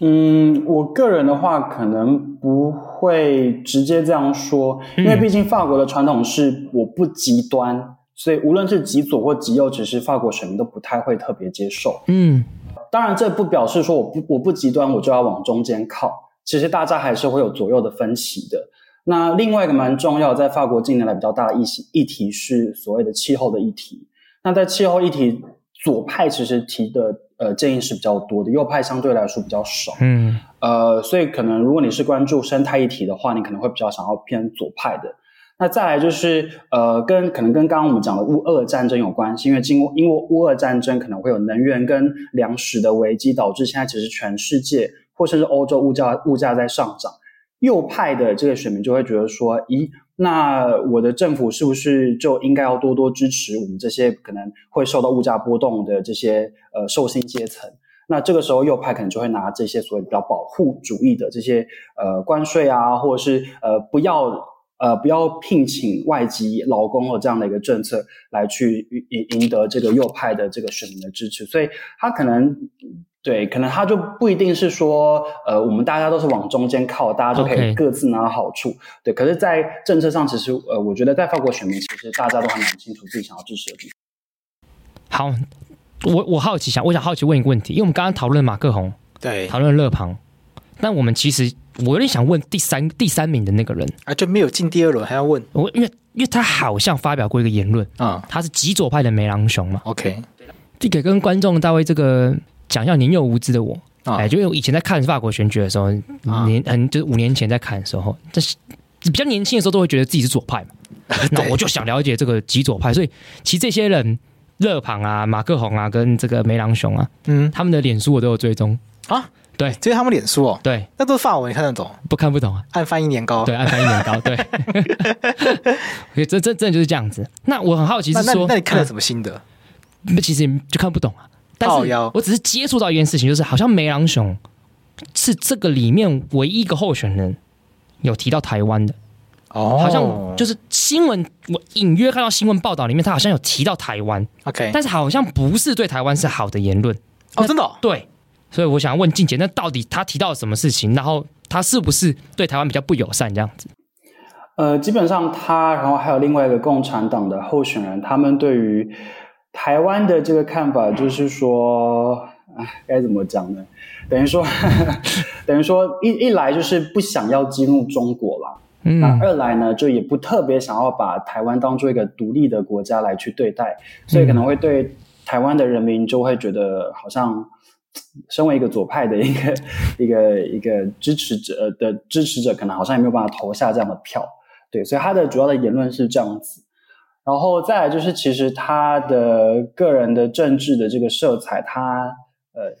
嗯，我个人的话可能不会直接这样说，因为毕竟法国的传统是我不极端，所以无论是极左或极右，其实法国选民都不太会特别接受。嗯，当然这不表示说我不我不极端我就要往中间靠，其实大家还是会有左右的分歧的。那另外一个蛮重要，在法国近年来比较大的议题议题是所谓的气候的议题。那在气候议题，左派其实提的。呃，建议是比较多的，右派相对来说比较少。嗯，呃，所以可能如果你是关注生态议题的话，你可能会比较想要偏左派的。那再来就是，呃，跟可能跟刚刚我们讲的乌俄战争有关系，因为经过因为乌俄战争可能会有能源跟粮食的危机，导致现在其实全世界或甚至欧洲物价物价在上涨。右派的这个选民就会觉得说，咦？那我的政府是不是就应该要多多支持我们这些可能会受到物价波动的这些呃受薪阶层？那这个时候右派可能就会拿这些所谓比较保护主义的这些呃关税啊，或者是呃不要呃不要聘请外籍劳工的这样的一个政策来去赢赢得这个右派的这个选民的支持，所以他可能。对，可能他就不一定是说，呃，我们大家都是往中间靠，大家就可以各自拿到好处。对，可是，在政策上，其实，呃，我觉得在法国选民，其实大家都还蛮清楚自己想要支持的地方。好，我我好奇想，我想好奇问一个问题，因为我们刚刚讨论马克宏，对，讨论勒庞，但我们其实我有点想问第三第三名的那个人啊，就没有进第二轮，还要问我，因为因为他好像发表过一个言论啊，他是极左派的梅朗雄嘛，OK，这个跟观众大卫这个。讲一下年幼无知的我，哎、哦，就因为我以前在看法国选举的时候，年很就是五年前在看的时候，这是比较年轻的时候都会觉得自己是左派嘛，<laughs> 那我就想了解这个极左派，所以其实这些人，勒庞啊、马克宏啊、跟这个梅朗雄啊，嗯，他们的脸书我都有追踪。啊，对，追他们脸书哦，对，那都是法文，你看得懂？不看不懂啊，按翻译年糕，对，按翻译年糕，对，<laughs> 这这真的就是这样子。那我很好奇是说，那，那你看了什么心得？那、啊、其实也就看不懂啊。但是，我只是接触到一件事情，就是好像梅朗雄是这个里面唯一一个候选人有提到台湾的。哦，好像就是新闻，我隐约看到新闻报道里面，他好像有提到台湾，OK，但是好像不是对台湾是好的言论。哦，真的、哦、对，所以我想问静姐，那到底他提到了什么事情？然后他是不是对台湾比较不友善这样子？呃，基本上他，然后还有另外一个共产党的候选人，他们对于。台湾的这个看法就是说，哎，该怎么讲呢？等于说，呵 <laughs> 呵等于说一，一一来就是不想要激怒中国了，嗯，那二来呢，就也不特别想要把台湾当做一个独立的国家来去对待，所以可能会对台湾的人民就会觉得好像 <tsk> 身为一个左派的一个 <laughs> 一个一个支持者的支持者，可能好像也没有办法投下这样的票。对，所以他的主要的言论是这样子。然后再来就是，其实他的个人的政治的这个色彩，他呃，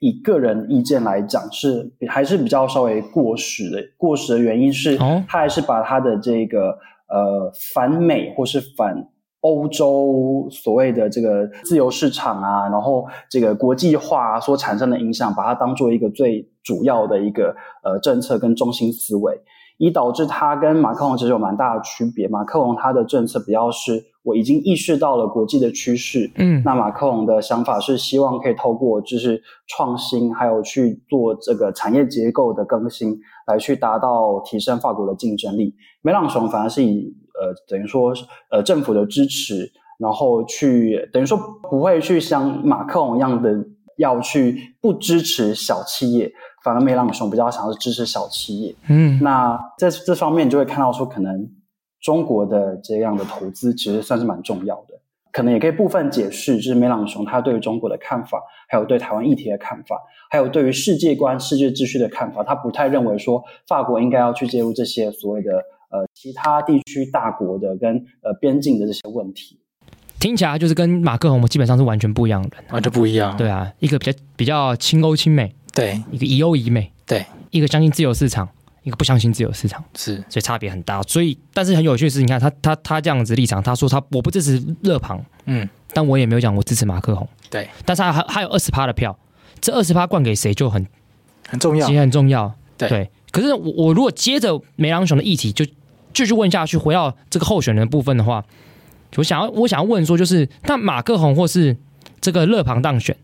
以个人意见来讲是还是比较稍微过时的。过时的原因是，他还是把他的这个呃反美或是反欧洲所谓的这个自由市场啊，然后这个国际化所产生的影响，把它当做一个最主要的一个呃政策跟中心思维。以导致他跟马克龙其实有蛮大的区别。马克龙他的政策比较是，我已经意识到了国际的趋势，嗯，那马克龙的想法是希望可以透过就是创新，还有去做这个产业结构的更新，来去达到提升法国的竞争力。梅朗雄反而是以呃等于说呃政府的支持，然后去等于说不会去像马克龙一样的要去不支持小企业。反而梅朗雄比较想要支持小企业，嗯，那在这方面你就会看到说，可能中国的这样的投资其实算是蛮重要的，可能也可以部分解释，就是梅朗雄他对于中国的看法，还有对台湾议题的看法，还有对于世界观、世界秩序的看法，他不太认为说法国应该要去介入这些所谓的呃其他地区大国的跟呃边境的这些问题。听起来就是跟马克龙基本上是完全不一样的，完全不一样。对啊，一个比较比较亲欧亲美。对，一个以欧以美，对，一个相信自由市场，一个不相信自由市场，是，所以差别很大。所以，但是很有趣的是，你看他他他这样子立场，他说他我不支持勒庞，嗯，但我也没有讲我支持马克宏，对，但是他还还有二十趴的票，这二十趴灌给谁就很很重要，其实很重要，对。对。可是我我如果接着梅朗雄的议题就继续问下去，回到这个候选人的部分的话，我想要我想要问说，就是那马克宏或是这个勒庞当选。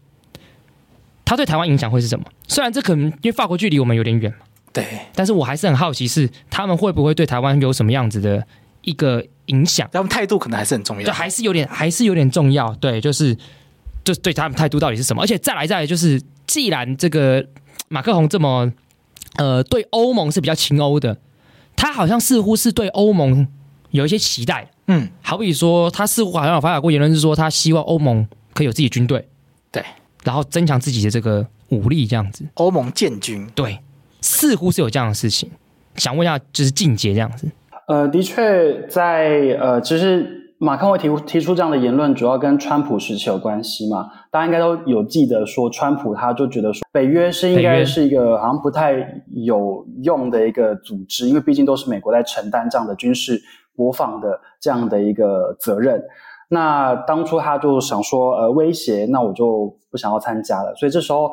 他对台湾影响会是什么？虽然这可能因为法国距离我们有点远嘛，对，但是我还是很好奇，是他们会不会对台湾有什么样子的一个影响？他们态度可能还是很重要，对，还是有点，还是有点重要。对，就是，就对他们态度到底是什么？而且再来再来，就是既然这个马克宏这么呃对欧盟是比较亲欧的，他好像似乎是对欧盟有一些期待。嗯，好比说，他似乎好像有发表过言论，是说他希望欧盟可以有自己军队。对。然后增强自己的这个武力，这样子。欧盟建军，对，似乎是有这样的事情。想问一下，就是静姐这样子。呃，的确在，在呃，其实马克宏提提出这样的言论，主要跟川普时期有关系嘛。大家应该都有记得，说川普他就觉得说，北约是应该是一个好像不太有用的一个组织，因为毕竟都是美国在承担这样的军事国防的这样的一个责任。那当初他就想说，呃，威胁，那我就不想要参加了。所以这时候，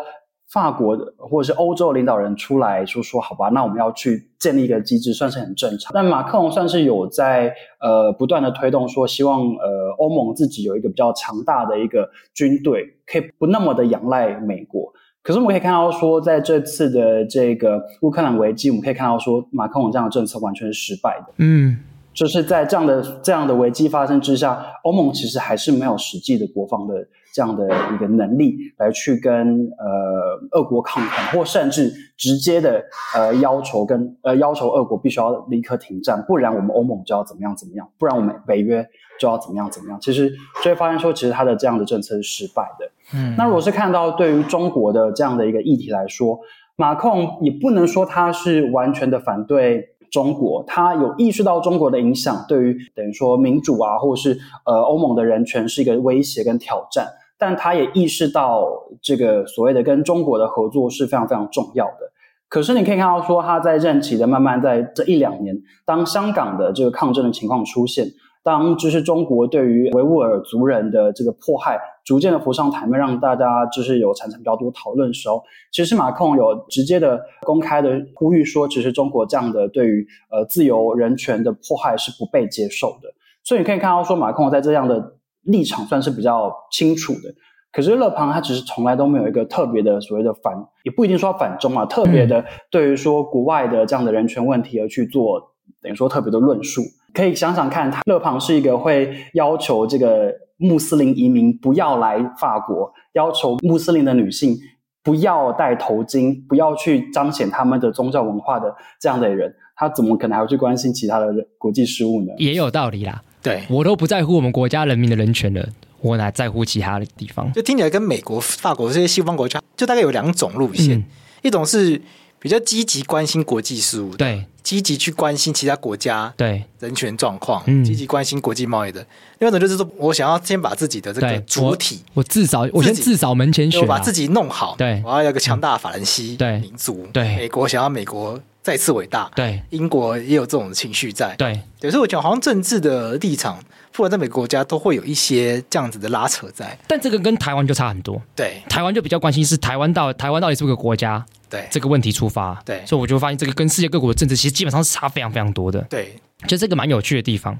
法国或者是欧洲领导人出来说说，好吧，那我们要去建立一个机制，算是很正常。但马克龙算是有在呃不断的推动，说希望呃欧盟自己有一个比较强大的一个军队，可以不那么的仰赖美国。可是我们可以看到说，在这次的这个乌克兰危机，我们可以看到说，马克龙这样的政策完全是失败的。嗯。就是在这样的这样的危机发生之下，欧盟其实还是没有实际的国防的这样的一个能力来去跟呃俄国抗衡，或甚至直接的呃要求跟呃要求俄国必须要立刻停战，不然我们欧盟就要怎么样怎么样，不然我们北约就要怎么样怎么样。其实就会发现说，其实他的这样的政策是失败的。嗯，那如果是看到对于中国的这样的一个议题来说，马克龙也不能说他是完全的反对。中国，他有意识到中国的影响，对于等于说民主啊，或是呃欧盟的人权是一个威胁跟挑战，但他也意识到这个所谓的跟中国的合作是非常非常重要的。可是你可以看到说，他在任期的慢慢在这一两年，当香港的这个抗争的情况出现。当就是中国对于维吾尔族人的这个迫害逐渐的浮上台面，让大家就是有产生比较多讨论的时候，其实马克龙有直接的公开的呼吁说，其实中国这样的对于呃自由人权的迫害是不被接受的。所以你可以看到说，马克龙在这样的立场算是比较清楚的。可是勒庞他其实从来都没有一个特别的所谓的反，也不一定说反中啊，特别的对于说国外的这样的人权问题而去做等于说特别的论述。可以想想看，他勒庞是一个会要求这个穆斯林移民不要来法国，要求穆斯林的女性不要戴头巾，不要去彰显他们的宗教文化的这样的人，他怎么可能还会去关心其他的国际事务呢？也有道理啦，对，我都不在乎我们国家人民的人权了，我哪在乎其他的地方？就听起来跟美国、法国这些西方国家，就大概有两种路线，嗯、一种是比较积极关心国际事务，对，积极去关心其他国家对。人权状况，嗯、积极关心国际贸易的；另外一种就是说我想要先把自己的这个主体，我，我至少我先至少门前雪、啊，我把自己弄好，对，我要有个强大的法兰西民族，对，对。美国想要美国。再次伟大，对。英国也有这种情绪在，对，有时候我觉得好像政治的立场，不管在每个国家都会有一些这样子的拉扯在。但这个跟台湾就差很多，对，台湾就比较关心是台湾到台湾到底是不是个国家，对。这个问题出发，对，所以我就发现这个跟世界各国的政治其实基本上是差非常非常多的，对，就这个蛮有趣的地方。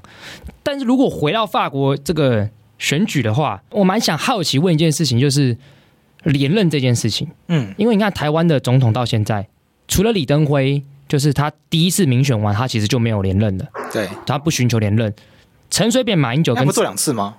但是如果回到法国这个选举的话，我蛮想好奇问一件事情，就是连任这件事情，嗯，因为你看台湾的总统到现在，除了李登辉。就是他第一次民选完，他其实就没有连任了。对，他不寻求连任。陈水扁、马英九跟他不做两次吗？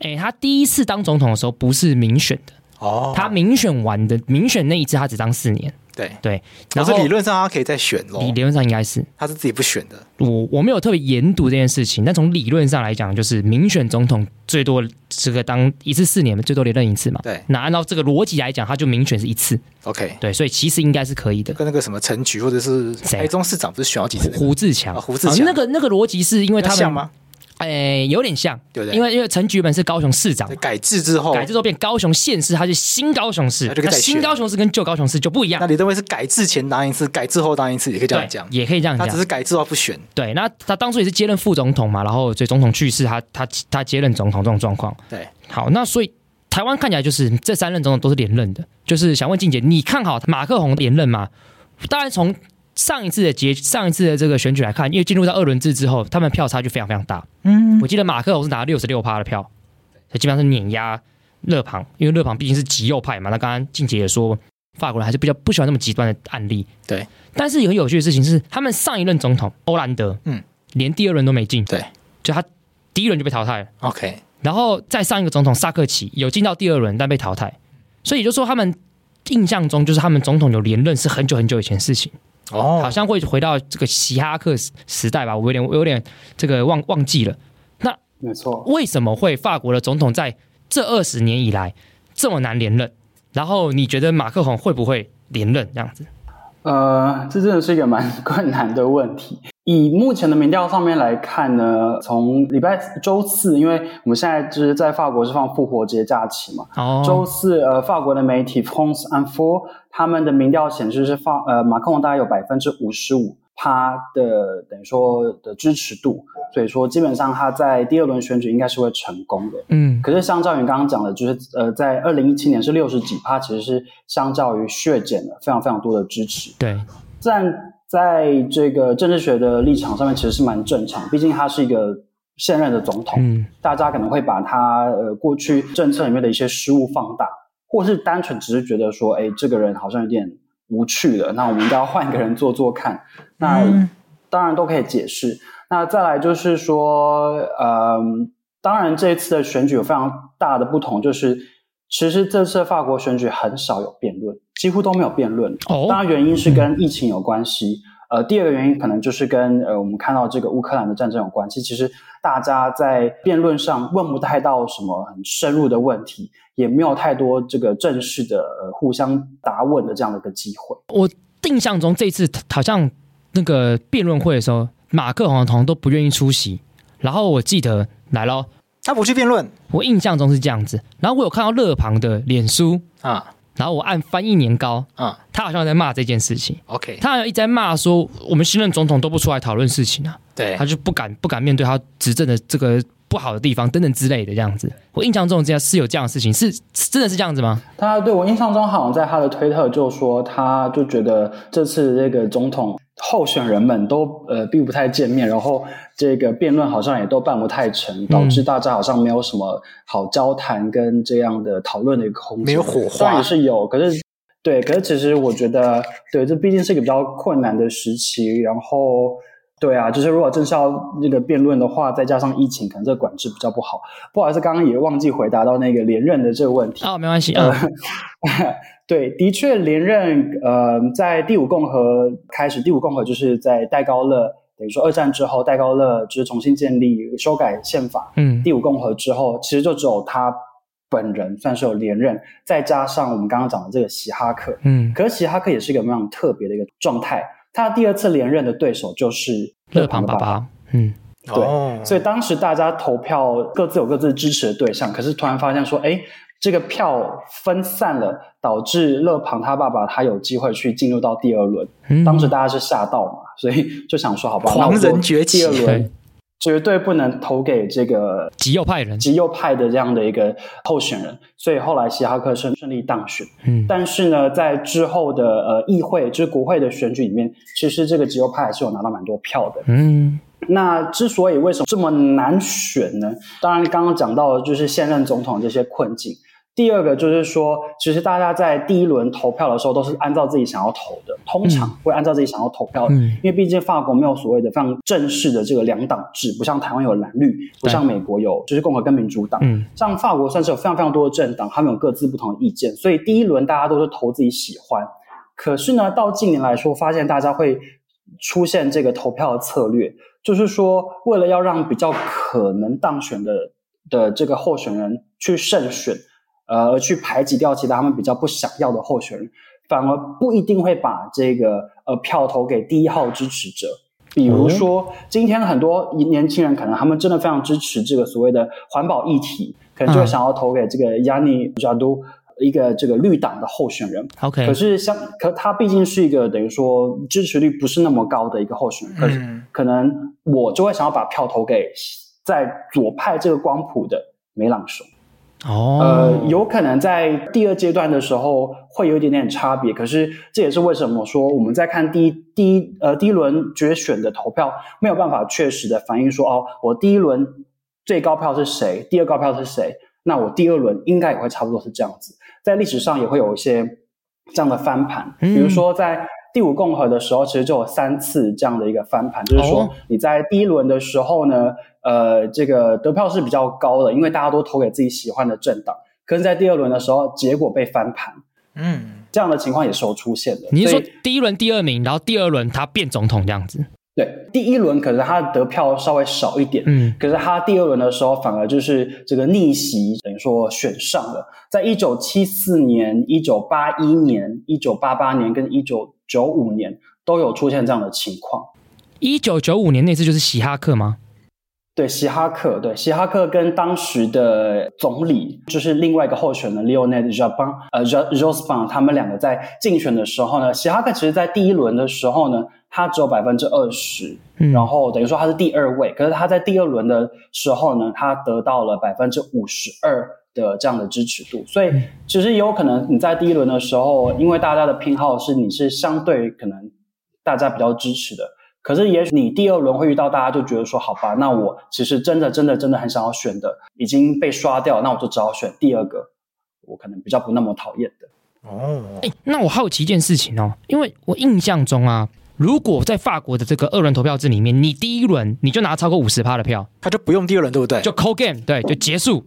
哎，他第一次当总统的时候不是民选的哦，他民选完的民选那一次，他只当四年。对对，然后理论上他可以再选咯。理理论上应该是他是自己不选的。我我没有特别研读这件事情，但从理论上来讲，就是民选总统最多这个当一次四年，最多连任一次嘛。对，那按照这个逻辑来讲，他就民选是一次。OK，对，所以其实应该是可以的。跟那个什么陈菊或者是台中市长不是选好几次？胡志强，胡志强，那个那个逻辑是因为他们像吗？哎，有点像，对不对？因为因为陈菊本是高雄市长，改制之后，改制之后变高雄县市，他是新高雄市。那新高雄市跟旧高雄市就不一样。那李登辉是改制前当一次，改制后当一次，也可以这样讲，也可以这样讲。他只是改制后不选。对，那他当初也是接任副总统嘛，然后所以总统去世，他他他接任总统这种状况。对，好，那所以台湾看起来就是这三任总统都是连任的，就是想问静姐，你看好马克宏连任吗？当然从。上一次的结，上一次的这个选举来看，因为进入到二轮制之后，他们票差距非常非常大。嗯，我记得马克龙是拿了六十六趴的票，基本上是碾压勒庞，因为勒庞毕竟是极右派嘛。那刚刚静姐也说，法国人还是比较不喜欢那么极端的案例。对，但是很有趣的事情是，他们上一任总统欧兰德，嗯，连第二轮都没进，对，就他第一轮就被淘汰了。OK，然后再上一个总统萨克齐有进到第二轮，但被淘汰。所以也就是说，他们印象中就是他们总统有连任是很久很久以前的事情。哦，好像会回到这个嘻哈克时代吧，我有点我有点这个忘忘记了。那没错，为什么会法国的总统在这二十年以来这么难连任？然后你觉得马克宏会不会连任这样子？呃，这真的是一个蛮困难的问题。以目前的民调上面来看呢，从礼拜周四，因为我们现在就是在法国是放复活节假期嘛，哦，周四呃，法国的媒体 France Info 他们的民调显示是放呃马克龙大概有百分之五十五趴的等于说的支持度，所以说基本上他在第二轮选举应该是会成功的。嗯，可是相较于刚刚讲的，就是呃在二零一七年是六十几趴，其实是相较于削减了非常非常多的支持。对，但在这个政治学的立场上面，其实是蛮正常。毕竟他是一个现任的总统，嗯，大家可能会把他呃过去政策里面的一些失误放大，或是单纯只是觉得说，哎，这个人好像有点无趣了，那我们应该要换一个人做做看。那当然都可以解释。那再来就是说，呃，当然这一次的选举有非常大的不同，就是其实这次法国选举很少有辩论。几乎都没有辩论，哦，当然原因是跟疫情有关系。呃，第二个原因可能就是跟呃我们看到这个乌克兰的战争有关系。其实大家在辩论上问不太到什么很深入的问题，也没有太多这个正式的呃互相答问的这样的一个机会。我印象中这次好像那个辩论会的时候，马克宏好像都不愿意出席。然后我记得来了，他不去辩论。我印象中是这样子。然后我有看到勒庞的脸书啊。然后我按翻译年糕，啊，他好像在骂这件事情。OK，他好像一直在骂说，我们新任总统都不出来讨论事情啊，对，他就不敢不敢面对他执政的这个不好的地方等等之类的这样子。我印象中这样是有这样的事情，是真的是这样子吗？他对我印象中好像在他的推特就说，他就觉得这次这个总统。候选人们都呃并不太见面，然后这个辩论好像也都办不太成，导致大家好像没有什么好交谈跟这样的讨论的一个空间。没有火花，当然也是有，可是对，可是其实我觉得，对，这毕竟是一个比较困难的时期。然后，对啊，就是如果真是要那个辩论的话，再加上疫情，可能这个管制比较不好。不好意思，刚刚也忘记回答到那个连任的这个问题。哦，没关系嗯。呃 <laughs> 对，的确连任，呃，在第五共和开始，第五共和就是在戴高乐等等于说二战之后戴高乐就是重新建立、修改宪法，嗯，第五共和之后，其实就只有他本人算是有连任，再加上我们刚刚讲的这个希哈克，嗯，可是希哈克也是一个非常特别的一个状态，他第二次连任的对手就是勒庞爸爸，嗯。对，哦、所以当时大家投票各自有各自支持的对象，可是突然发现说，哎，这个票分散了，导致勒庞他爸爸他有机会去进入到第二轮。嗯、当时大家是吓到嘛，所以就想说，好吧，狂人崛起，第二轮绝对不能投给这个极右派人、极右派的这样的一个候选人。所以后来希哈克顺顺利当选。嗯，但是呢，在之后的呃议会，就是国会的选举里面，其实这个极右派还是有拿到蛮多票的。嗯。那之所以为什么这么难选呢？当然，刚刚讲到的就是现任总统这些困境。第二个就是说，其实大家在第一轮投票的时候都是按照自己想要投的，通常会按照自己想要投票的，嗯、因为毕竟法国没有所谓的非常正式的这个两党制，不像台湾有蓝绿，不像美国有就是共和跟民主党。嗯、像法国算是有非常非常多的政党，他们有各自不同的意见，所以第一轮大家都是投自己喜欢。可是呢，到近年来说，发现大家会出现这个投票的策略。就是说，为了要让比较可能当选的的这个候选人去胜选，呃，而去排挤掉其他他们比较不想要的候选人，反而不一定会把这个呃票投给第一号支持者。比如说，今天很多年轻人可能他们真的非常支持这个所谓的环保议题，可能就会想要投给这个亚尼贾都。一个这个绿党的候选人，OK，可是像可他毕竟是一个等于说支持率不是那么高的一个候选人，可是可能我就会想要把票投给在左派这个光谱的梅朗雄。哦，呃，有可能在第二阶段的时候会有一点点差别，可是这也是为什么说我们在看第一第一呃第一轮决选的投票没有办法确实的反映说哦，我第一轮最高票是谁，第二高票是谁，那我第二轮应该也会差不多是这样子。在历史上也会有一些这样的翻盘，比如说在第五共和的时候，其实就有三次这样的一个翻盘，就是说你在第一轮的时候呢，呃，这个得票是比较高的，因为大家都投给自己喜欢的政党，可是在第二轮的时候，结果被翻盘，嗯，这样的情况也是有出现的。你是说第一轮第二名，然后第二轮他变总统这样子？对，第一轮可是他得票稍微少一点，嗯，可是他第二轮的时候反而就是这个逆袭，等于说选上了。在一九七四年、一九八一年、一九八八年跟一九九五年都有出现这样的情况。一九九五年那次就是希哈克吗？对，希哈克，对，希哈克跟当时的总理就是另外一个候选人 Leonid Jospin，呃，Jospin，他们两个在竞选的时候呢，希哈克其实在第一轮的时候呢。他只有百分之二十，然后等于说他是第二位。可是他在第二轮的时候呢，他得到了百分之五十二的这样的支持度。所以其实也有可能你在第一轮的时候，因为大家的偏好是你是相对可能大家比较支持的。可是也许你第二轮会遇到大家就觉得说，好吧，那我其实真的真的真的很想要选的已经被刷掉，那我就只好选第二个，我可能比较不那么讨厌的。哦，哎，那我好奇一件事情哦，因为我印象中啊。如果在法国的这个二轮投票制里面，你第一轮你就拿超过五十趴的票，他就不用第二轮，对不对？就 call game，对，就结束。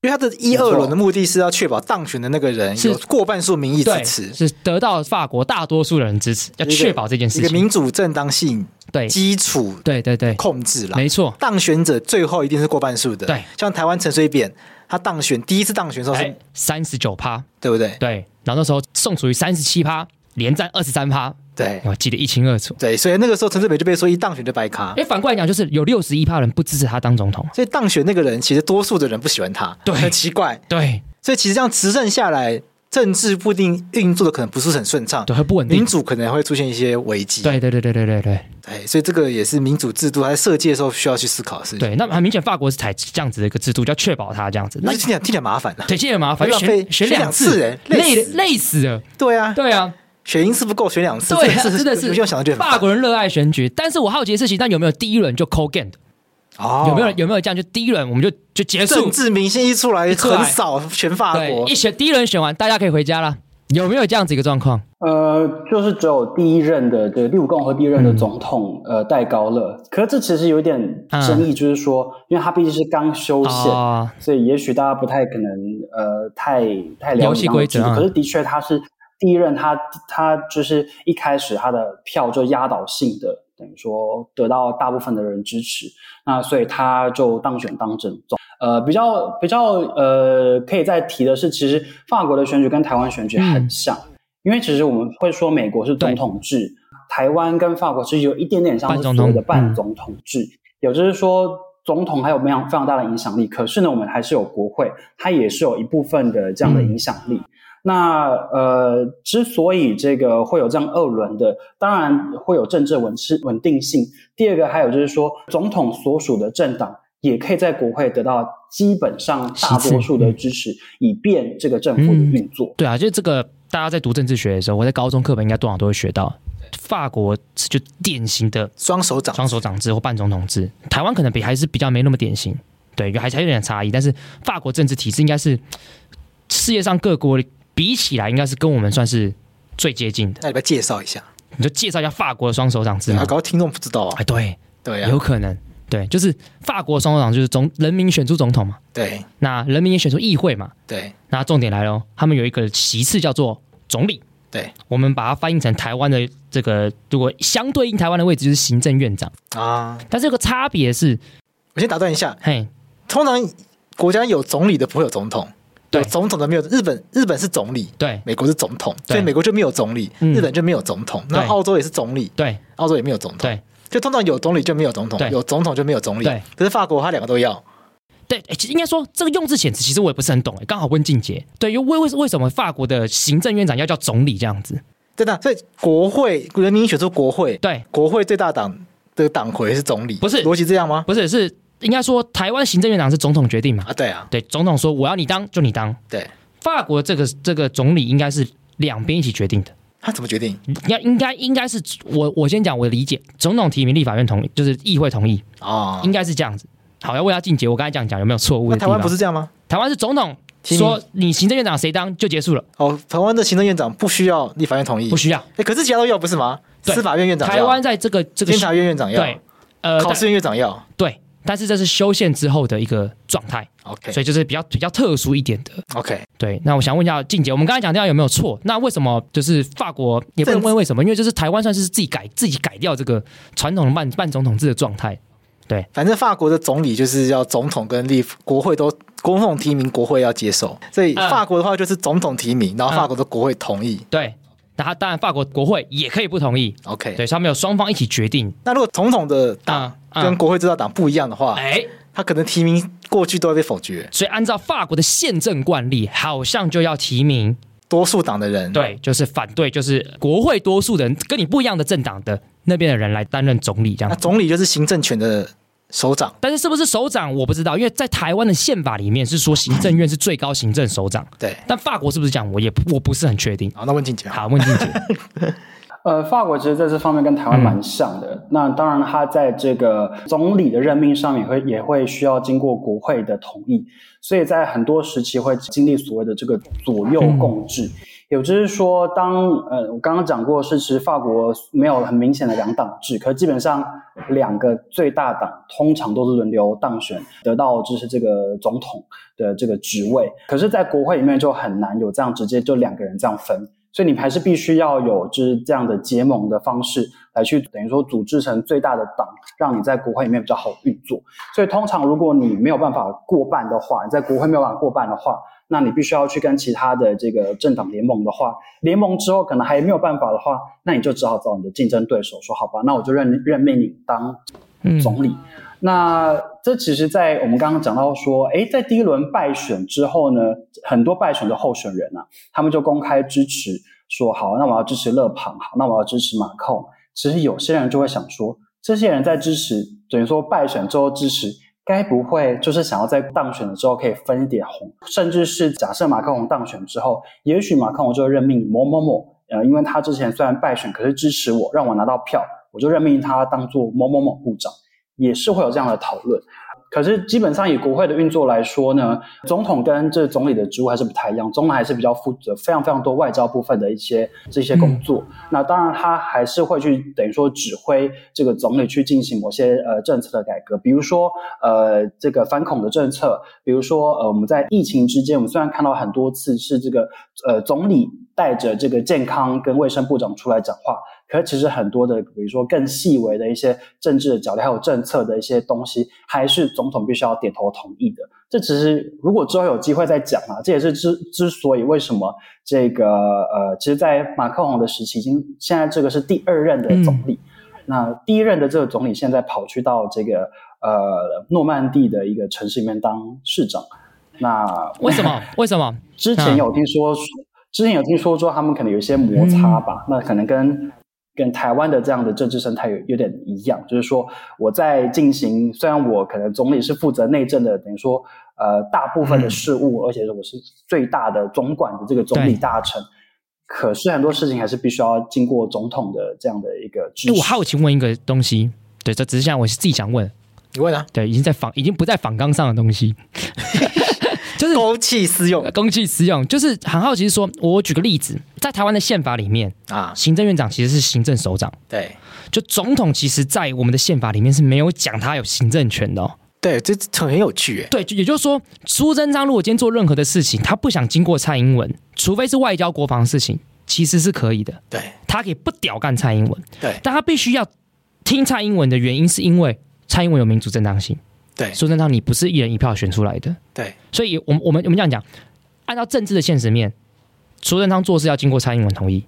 因为他的一二轮的目的是要确保当选的那个人是过半数民意支持，是得到法国大多数的人支持，要确保这件事情。一个民主正当性对基础，对对对，控制了，没错。当选者最后一定是过半数的，对。像台湾陈水扁，他当选第一次当选的时候是三十九趴，对不对？对。然后那时候宋楚瑜三十七趴，连战二十三趴。对，我记得一清二楚。对，所以那个时候陈水扁就被说一当选就白卡。哎，反过来讲，就是有六十一趴人不支持他当总统，所以当选那个人其实多数的人不喜欢他，对，很奇怪。对，所以其实这样执政下来，政治不一定运作的可能不是很顺畅，对，很不稳定，民主可能会出现一些危机。对，对，对，对，对，对，对。对，所以这个也是民主制度在设计的时候需要去思考的事情。对，那很明显，法国是采这样子的一个制度，叫确保他这样子。那听起来听起来麻烦了，对，听起来麻烦，要选选两次，哎，累累死了。对啊，对啊。选一次不够，选两次。对，真的是。想的法国人热爱选举，但是我好奇的事情，但有没有第一轮就 call game 的？哦，有没有有没有这样？就第一轮我们就就结束。政治明星一出来，很少选法国。一选第一轮选完，大家可以回家了。有没有这样子一个状况？呃，就是只有第一任的这个第五共和第一任的总统，呃，戴高乐。可是这其实有点争议，就是说，因为他毕竟是刚修宪，所以也许大家不太可能呃太太了解游戏规则。可是的确他是。第一任他他就是一开始他的票就压倒性的等于说得到大部分的人支持，那所以他就当选当政总。呃，比较比较呃，可以再提的是，其实法国的选举跟台湾选举很像，嗯、因为其实我们会说美国是总统制，台湾跟法国其实有一点点像是所谓的半总统制，也、嗯、就是说总统还有非常非常大的影响力，可是呢，我们还是有国会，它也是有一部分的这样的影响力。嗯、那呃，之所以这个会有这样二轮的，当然会有政治稳是稳定性。第二个还有就是说，总统所属的政党。也可以在国会得到基本上大多数的支持，以便这个政府的运作。嗯、对啊，就这个，大家在读政治学的时候，我在高中课本应该多少都会学到。法国就典型的双手掌双手掌制或半总统制，台湾可能比还是比较没那么典型，对，还还有点差异。但是法国政治体制应该是世界上各国比起来，应该是跟我们算是最接近的。那你来介绍一下，你就介绍一下法国的双手掌制吗？搞听众不知道啊？哎，对对啊，有可能。对，就是法国双手掌，就是总人民选出总统嘛。对，那人民也选出议会嘛。对，那重点来了，他们有一个席次叫做总理。对，我们把它翻译成台湾的这个，如果相对应台湾的位置就是行政院长啊。但这个差别是，我先打断一下，嘿，通常国家有总理的不会有总统，对，总统的没有。日本日本是总理，对，美国是总统，所以美国就没有总理，日本就没有总统。那澳洲也是总理，对，澳洲也没有总统，对。就通常有总理就没有总统，有总统就没有总理。对，可是法国他两个都要。对，其实应该说这个用字遣词，其实我也不是很懂哎。刚好问静姐，对，因为为为什么法国的行政院长要叫总理这样子？真的，所以国会人民选出国会，对，国会最大党的党魁是总理，不是逻辑这样吗？不是，是应该说台湾行政院长是总统决定嘛？啊，对啊，对，总统说我要你当就你当。对，法国这个这个总理应该是两边一起决定的。他怎么决定？要应该应该是我我先讲我的理解，总统提名，立法院同意，就是议会同意啊，应该是这样子。好，要问下静姐，我刚才讲讲有没有错误？那台湾不是这样吗？台湾是总统说你行政院长谁当就结束了。哦，台湾的行政院长不需要立法院同意，不需要。哎，可是其他都要不是吗？司法院院长，台湾在这个这个监察院院长要，对，呃，考试院院长要，对。但是这是修宪之后的一个状态，OK，所以就是比较比较特殊一点的，OK，对。那我想问一下静姐，我们刚才讲掉有没有错？那为什么就是法国也不能问为什么？因为就是台湾算是自己改自己改掉这个传统的半半总统制的状态，对。反正法国的总理就是要总统跟立国会都总统提名，国会要接受。所以法国的话就是总统提名，然后法国的国会同意，对。那他当然，法国国会也可以不同意。OK，对，他们有双方一起决定。那如果总统的党跟国会最大党不一样的话，哎，他可能提名过去都会被否决。所以按照法国的宪政惯例，好像就要提名多数党的人。对，就是反对，就是国会多数人跟你不一样的政党的那边的人来担任总理，这样。那总理就是行政权的。首长，但是是不是首长我不知道，因为在台湾的宪法里面是说行政院是最高行政首长。对，但法国是不是这样？我也我不是很确定。好，那问静姐。好，问静姐。<laughs> 呃，法国其实在这方面跟台湾蛮像的。嗯、那当然，他在这个总理的任命上面也会也会需要经过国会的同意，所以在很多时期会经历所谓的这个左右共治。嗯有就是说，当呃，我刚刚讲过，是其实法国没有很明显的两党制，可基本上两个最大党通常都是轮流当选，得到就是这个总统的这个职位。可是，在国会里面就很难有这样直接就两个人这样分，所以你还是必须要有就是这样的结盟的方式来去等于说组织成最大的党，让你在国会里面比较好运作。所以，通常如果你没有办法过半的话，你在国会没有办法过半的话。那你必须要去跟其他的这个政党联盟的话，联盟之后可能还没有办法的话，那你就只好找你的竞争对手说好吧，那我就任任命你当总理。嗯、那这其实，在我们刚刚讲到说，诶，在第一轮败选之后呢，很多败选的候选人啊，他们就公开支持说好，那我要支持勒庞，好，那我要支持马克。其实有些人就会想说，这些人在支持，等于说败选之后支持。该不会就是想要在当选了之后可以分一点红，甚至是假设马克龙当选之后，也许马克龙就会任命某某某，呃，因为他之前虽然败选，可是支持我，让我拿到票，我就任命他当做某某某部长，也是会有这样的讨论。可是基本上以国会的运作来说呢，总统跟这总理的职务还是不太一样，总统还是比较负责非常非常多外交部分的一些这些工作。嗯、那当然他还是会去等于说指挥这个总理去进行某些呃政策的改革，比如说呃这个反恐的政策，比如说呃我们在疫情之间，我们虽然看到很多次是这个呃总理。带着这个健康跟卫生部长出来讲话，可是其实很多的，比如说更细微的一些政治的角力，还有政策的一些东西，还是总统必须要点头同意的。这其实如果之后有机会再讲啊，这也是之之所以为什么这个呃，其实，在马克宏的时期，已经现在这个是第二任的总理，嗯、那第一任的这个总理现在跑去到这个呃诺曼底的一个城市里面当市长。那为什么？为什么？<laughs> 之前有听说，啊、之前有听说说他们可能有一些摩擦吧？嗯、那可能跟跟台湾的这样的政治生态有有点一样，就是说我在进行，虽然我可能总理是负责内政的，等于说呃大部分的事务，嗯、而且我是最大的总管的这个总理大臣，可是很多事情还是必须要经过总统的这样的一个支持。我好奇问一个东西，对，这只是现在我自己想问，你问啊？对，已经在访，已经不在访纲上的东西。就是公器私用，公器私用，就是很好奇。说，我举个例子，在台湾的宪法里面啊，行政院长其实是行政首长，对，就总统其实，在我们的宪法里面是没有讲他有行政权的哦。对，这很有趣。对，也就是说，苏贞昌如果今天做任何的事情，他不想经过蔡英文，除非是外交国防的事情，其实是可以的。对，他可以不屌干蔡英文，对，但他必须要听蔡英文的原因，是因为蔡英文有民主正当性。对，苏贞昌，你不是一人一票选出来的。对，所以，我们我们我们这样讲，按照政治的现实面，苏贞昌做事要经过蔡英文同意；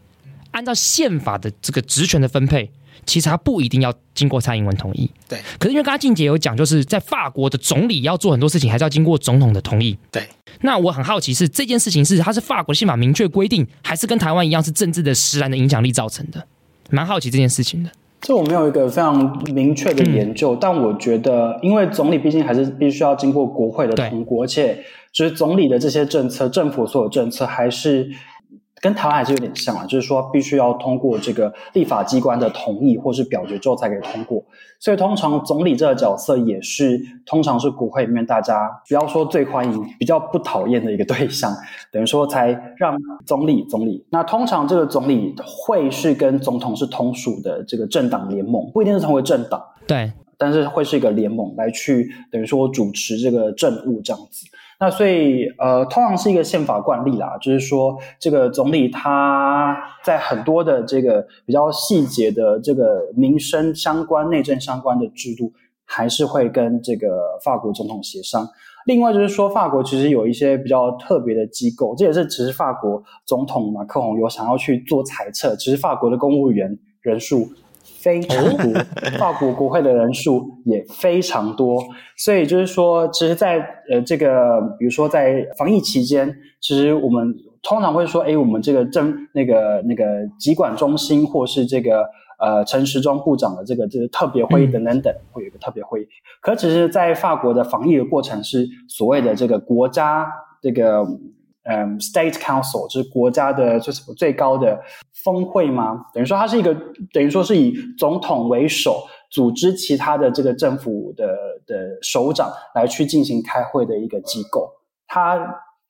按照宪法的这个职权的分配，其实他不一定要经过蔡英文同意。对，可是因为刚刚静姐有讲，就是在法国的总理要做很多事情，还是要经过总统的同意。对，那我很好奇是这件事情是它是法国宪法明确规定，还是跟台湾一样是政治的实然的影响力造成的？蛮好奇这件事情的。这我没有一个非常明确的研究，嗯、但我觉得，因为总理毕竟还是必须要经过国会的通过，而且就是总理的这些政策，政府所有政策还是。跟台湾还是有点像啊，就是说必须要通过这个立法机关的同意或是表决之后才可以通过，所以通常总理这个角色也是通常是国会里面大家不要说最欢迎，比较不讨厌的一个对象，等于说才让总理总理。那通常这个总理会是跟总统是同属的这个政党联盟，不一定是同为政党，对，但是会是一个联盟来去等于说主持这个政务这样子。那所以，呃，通常是一个宪法惯例啦，就是说，这个总理他在很多的这个比较细节的这个民生相关、内政相关的制度，还是会跟这个法国总统协商。另外就是说，法国其实有一些比较特别的机构，这也是其实法国总统马克宏有想要去做裁撤，其实法国的公务员人数。非常多，法国国会的人数也非常多，所以就是说，其实在，在呃这个，比如说在防疫期间，其实我们通常会说，哎，我们这个政那个那个疾管中心，或是这个呃陈时中部长的这个这个特别会议等等等，会有一个特别会议。可只是，在法国的防疫的过程是所谓的这个国家这个。嗯，State Council 就是国家的就是最高的峰会吗？等于说它是一个，等于说是以总统为首，组织其他的这个政府的的首长来去进行开会的一个机构。它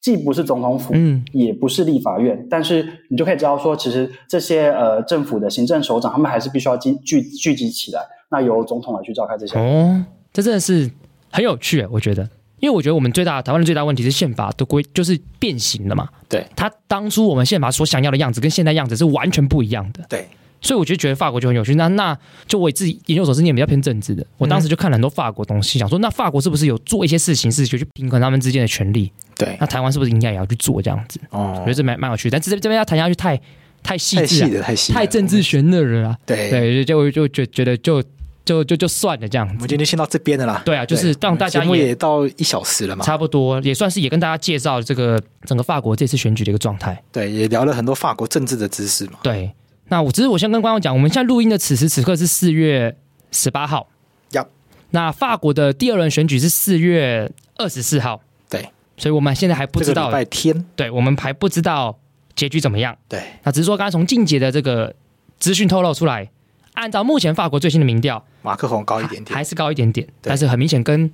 既不是总统府，嗯，也不是立法院，但是你就可以知道说，其实这些呃政府的行政首长，他们还是必须要聚聚聚集起来，那由总统来去召开这些。哦，这真的是很有趣，我觉得。因为我觉得我们最大台湾的最大问题是宪法的规就是变形了嘛。对，他当初我们宪法所想要的样子跟现在样子是完全不一样的。对，所以我就觉得法国就很有趣。那那就我自己研究所是念比较偏政治的，我当时就看了很多法国东西，想说那法国是不是有做一些事情是就去平衡他们之间的权利？对，那台湾是不是应该也要去做这样子？哦，我觉得这蛮蛮有趣。但这这边要谈下去太太细致了，太细，太政治学那了啊。对对，就就觉觉得就。就就就算了，这样。我们今天先到这边的啦。对啊，就是让大家也到一小时了嘛，差不多也算是也跟大家介绍这个整个法国这次选举的一个状态。对，也聊了很多法国政治的知识嘛。对，那我只是我先跟观众讲，我们现在录音的此时此刻是四月十八号。要 Yep。那法国的第二轮选举是四月二十四号。对，所以我们现在还不知道。礼拜天。对，我们还不知道结局怎么样。对，那只是说刚才从静姐的这个资讯透露出来。按照目前法国最新的民调，马克宏高一点点，还是高一点点，但是很明显跟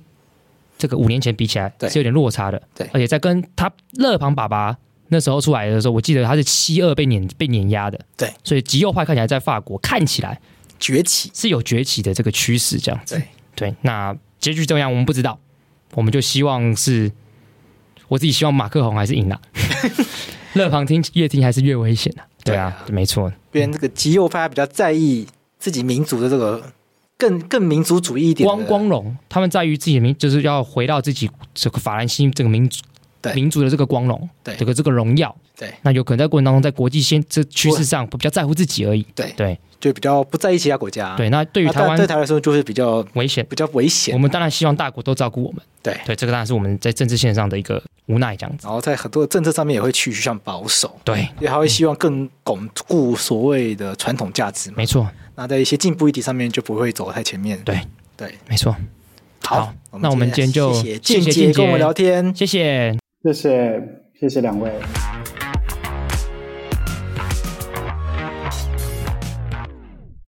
这个五年前比起来是有点落差的。对，而且在跟他勒庞爸爸那时候出来的时候，我记得他是七二被碾被碾压的。对，所以极右派看起来在法国看起来崛起，是有崛起的这个趋势，这样子。对，对，那结局怎么样我们不知道，我们就希望是，我自己希望马克宏还是赢 <laughs> 了。乐庞听越听还是越危险的。对啊，没错。别这个极右派比较在意自己民族的这个更更民族主义一点光光荣，他们在于自己的民，就是要回到自己这个法兰西这个民族。民族的这个光荣，对。这个这个荣耀，对，那有可能在过程当中，在国际先这趋势上比较在乎自己而已，对。对，就比较不在意其他国家，对。那对于台湾，对台湾来说就是比较危险，比较危险。我们当然希望大国都照顾我们，对。对，这个当然是我们在政治线上的一个无奈这样子。然后在很多政策上面也会趋向保守，对，也还会希望更巩固所谓的传统价值，没错。那在一些进步议题上面就不会走太前面，对对，没错。好，那我们今天就谢谢静姐跟我们聊天，谢谢。谢谢，谢谢两位。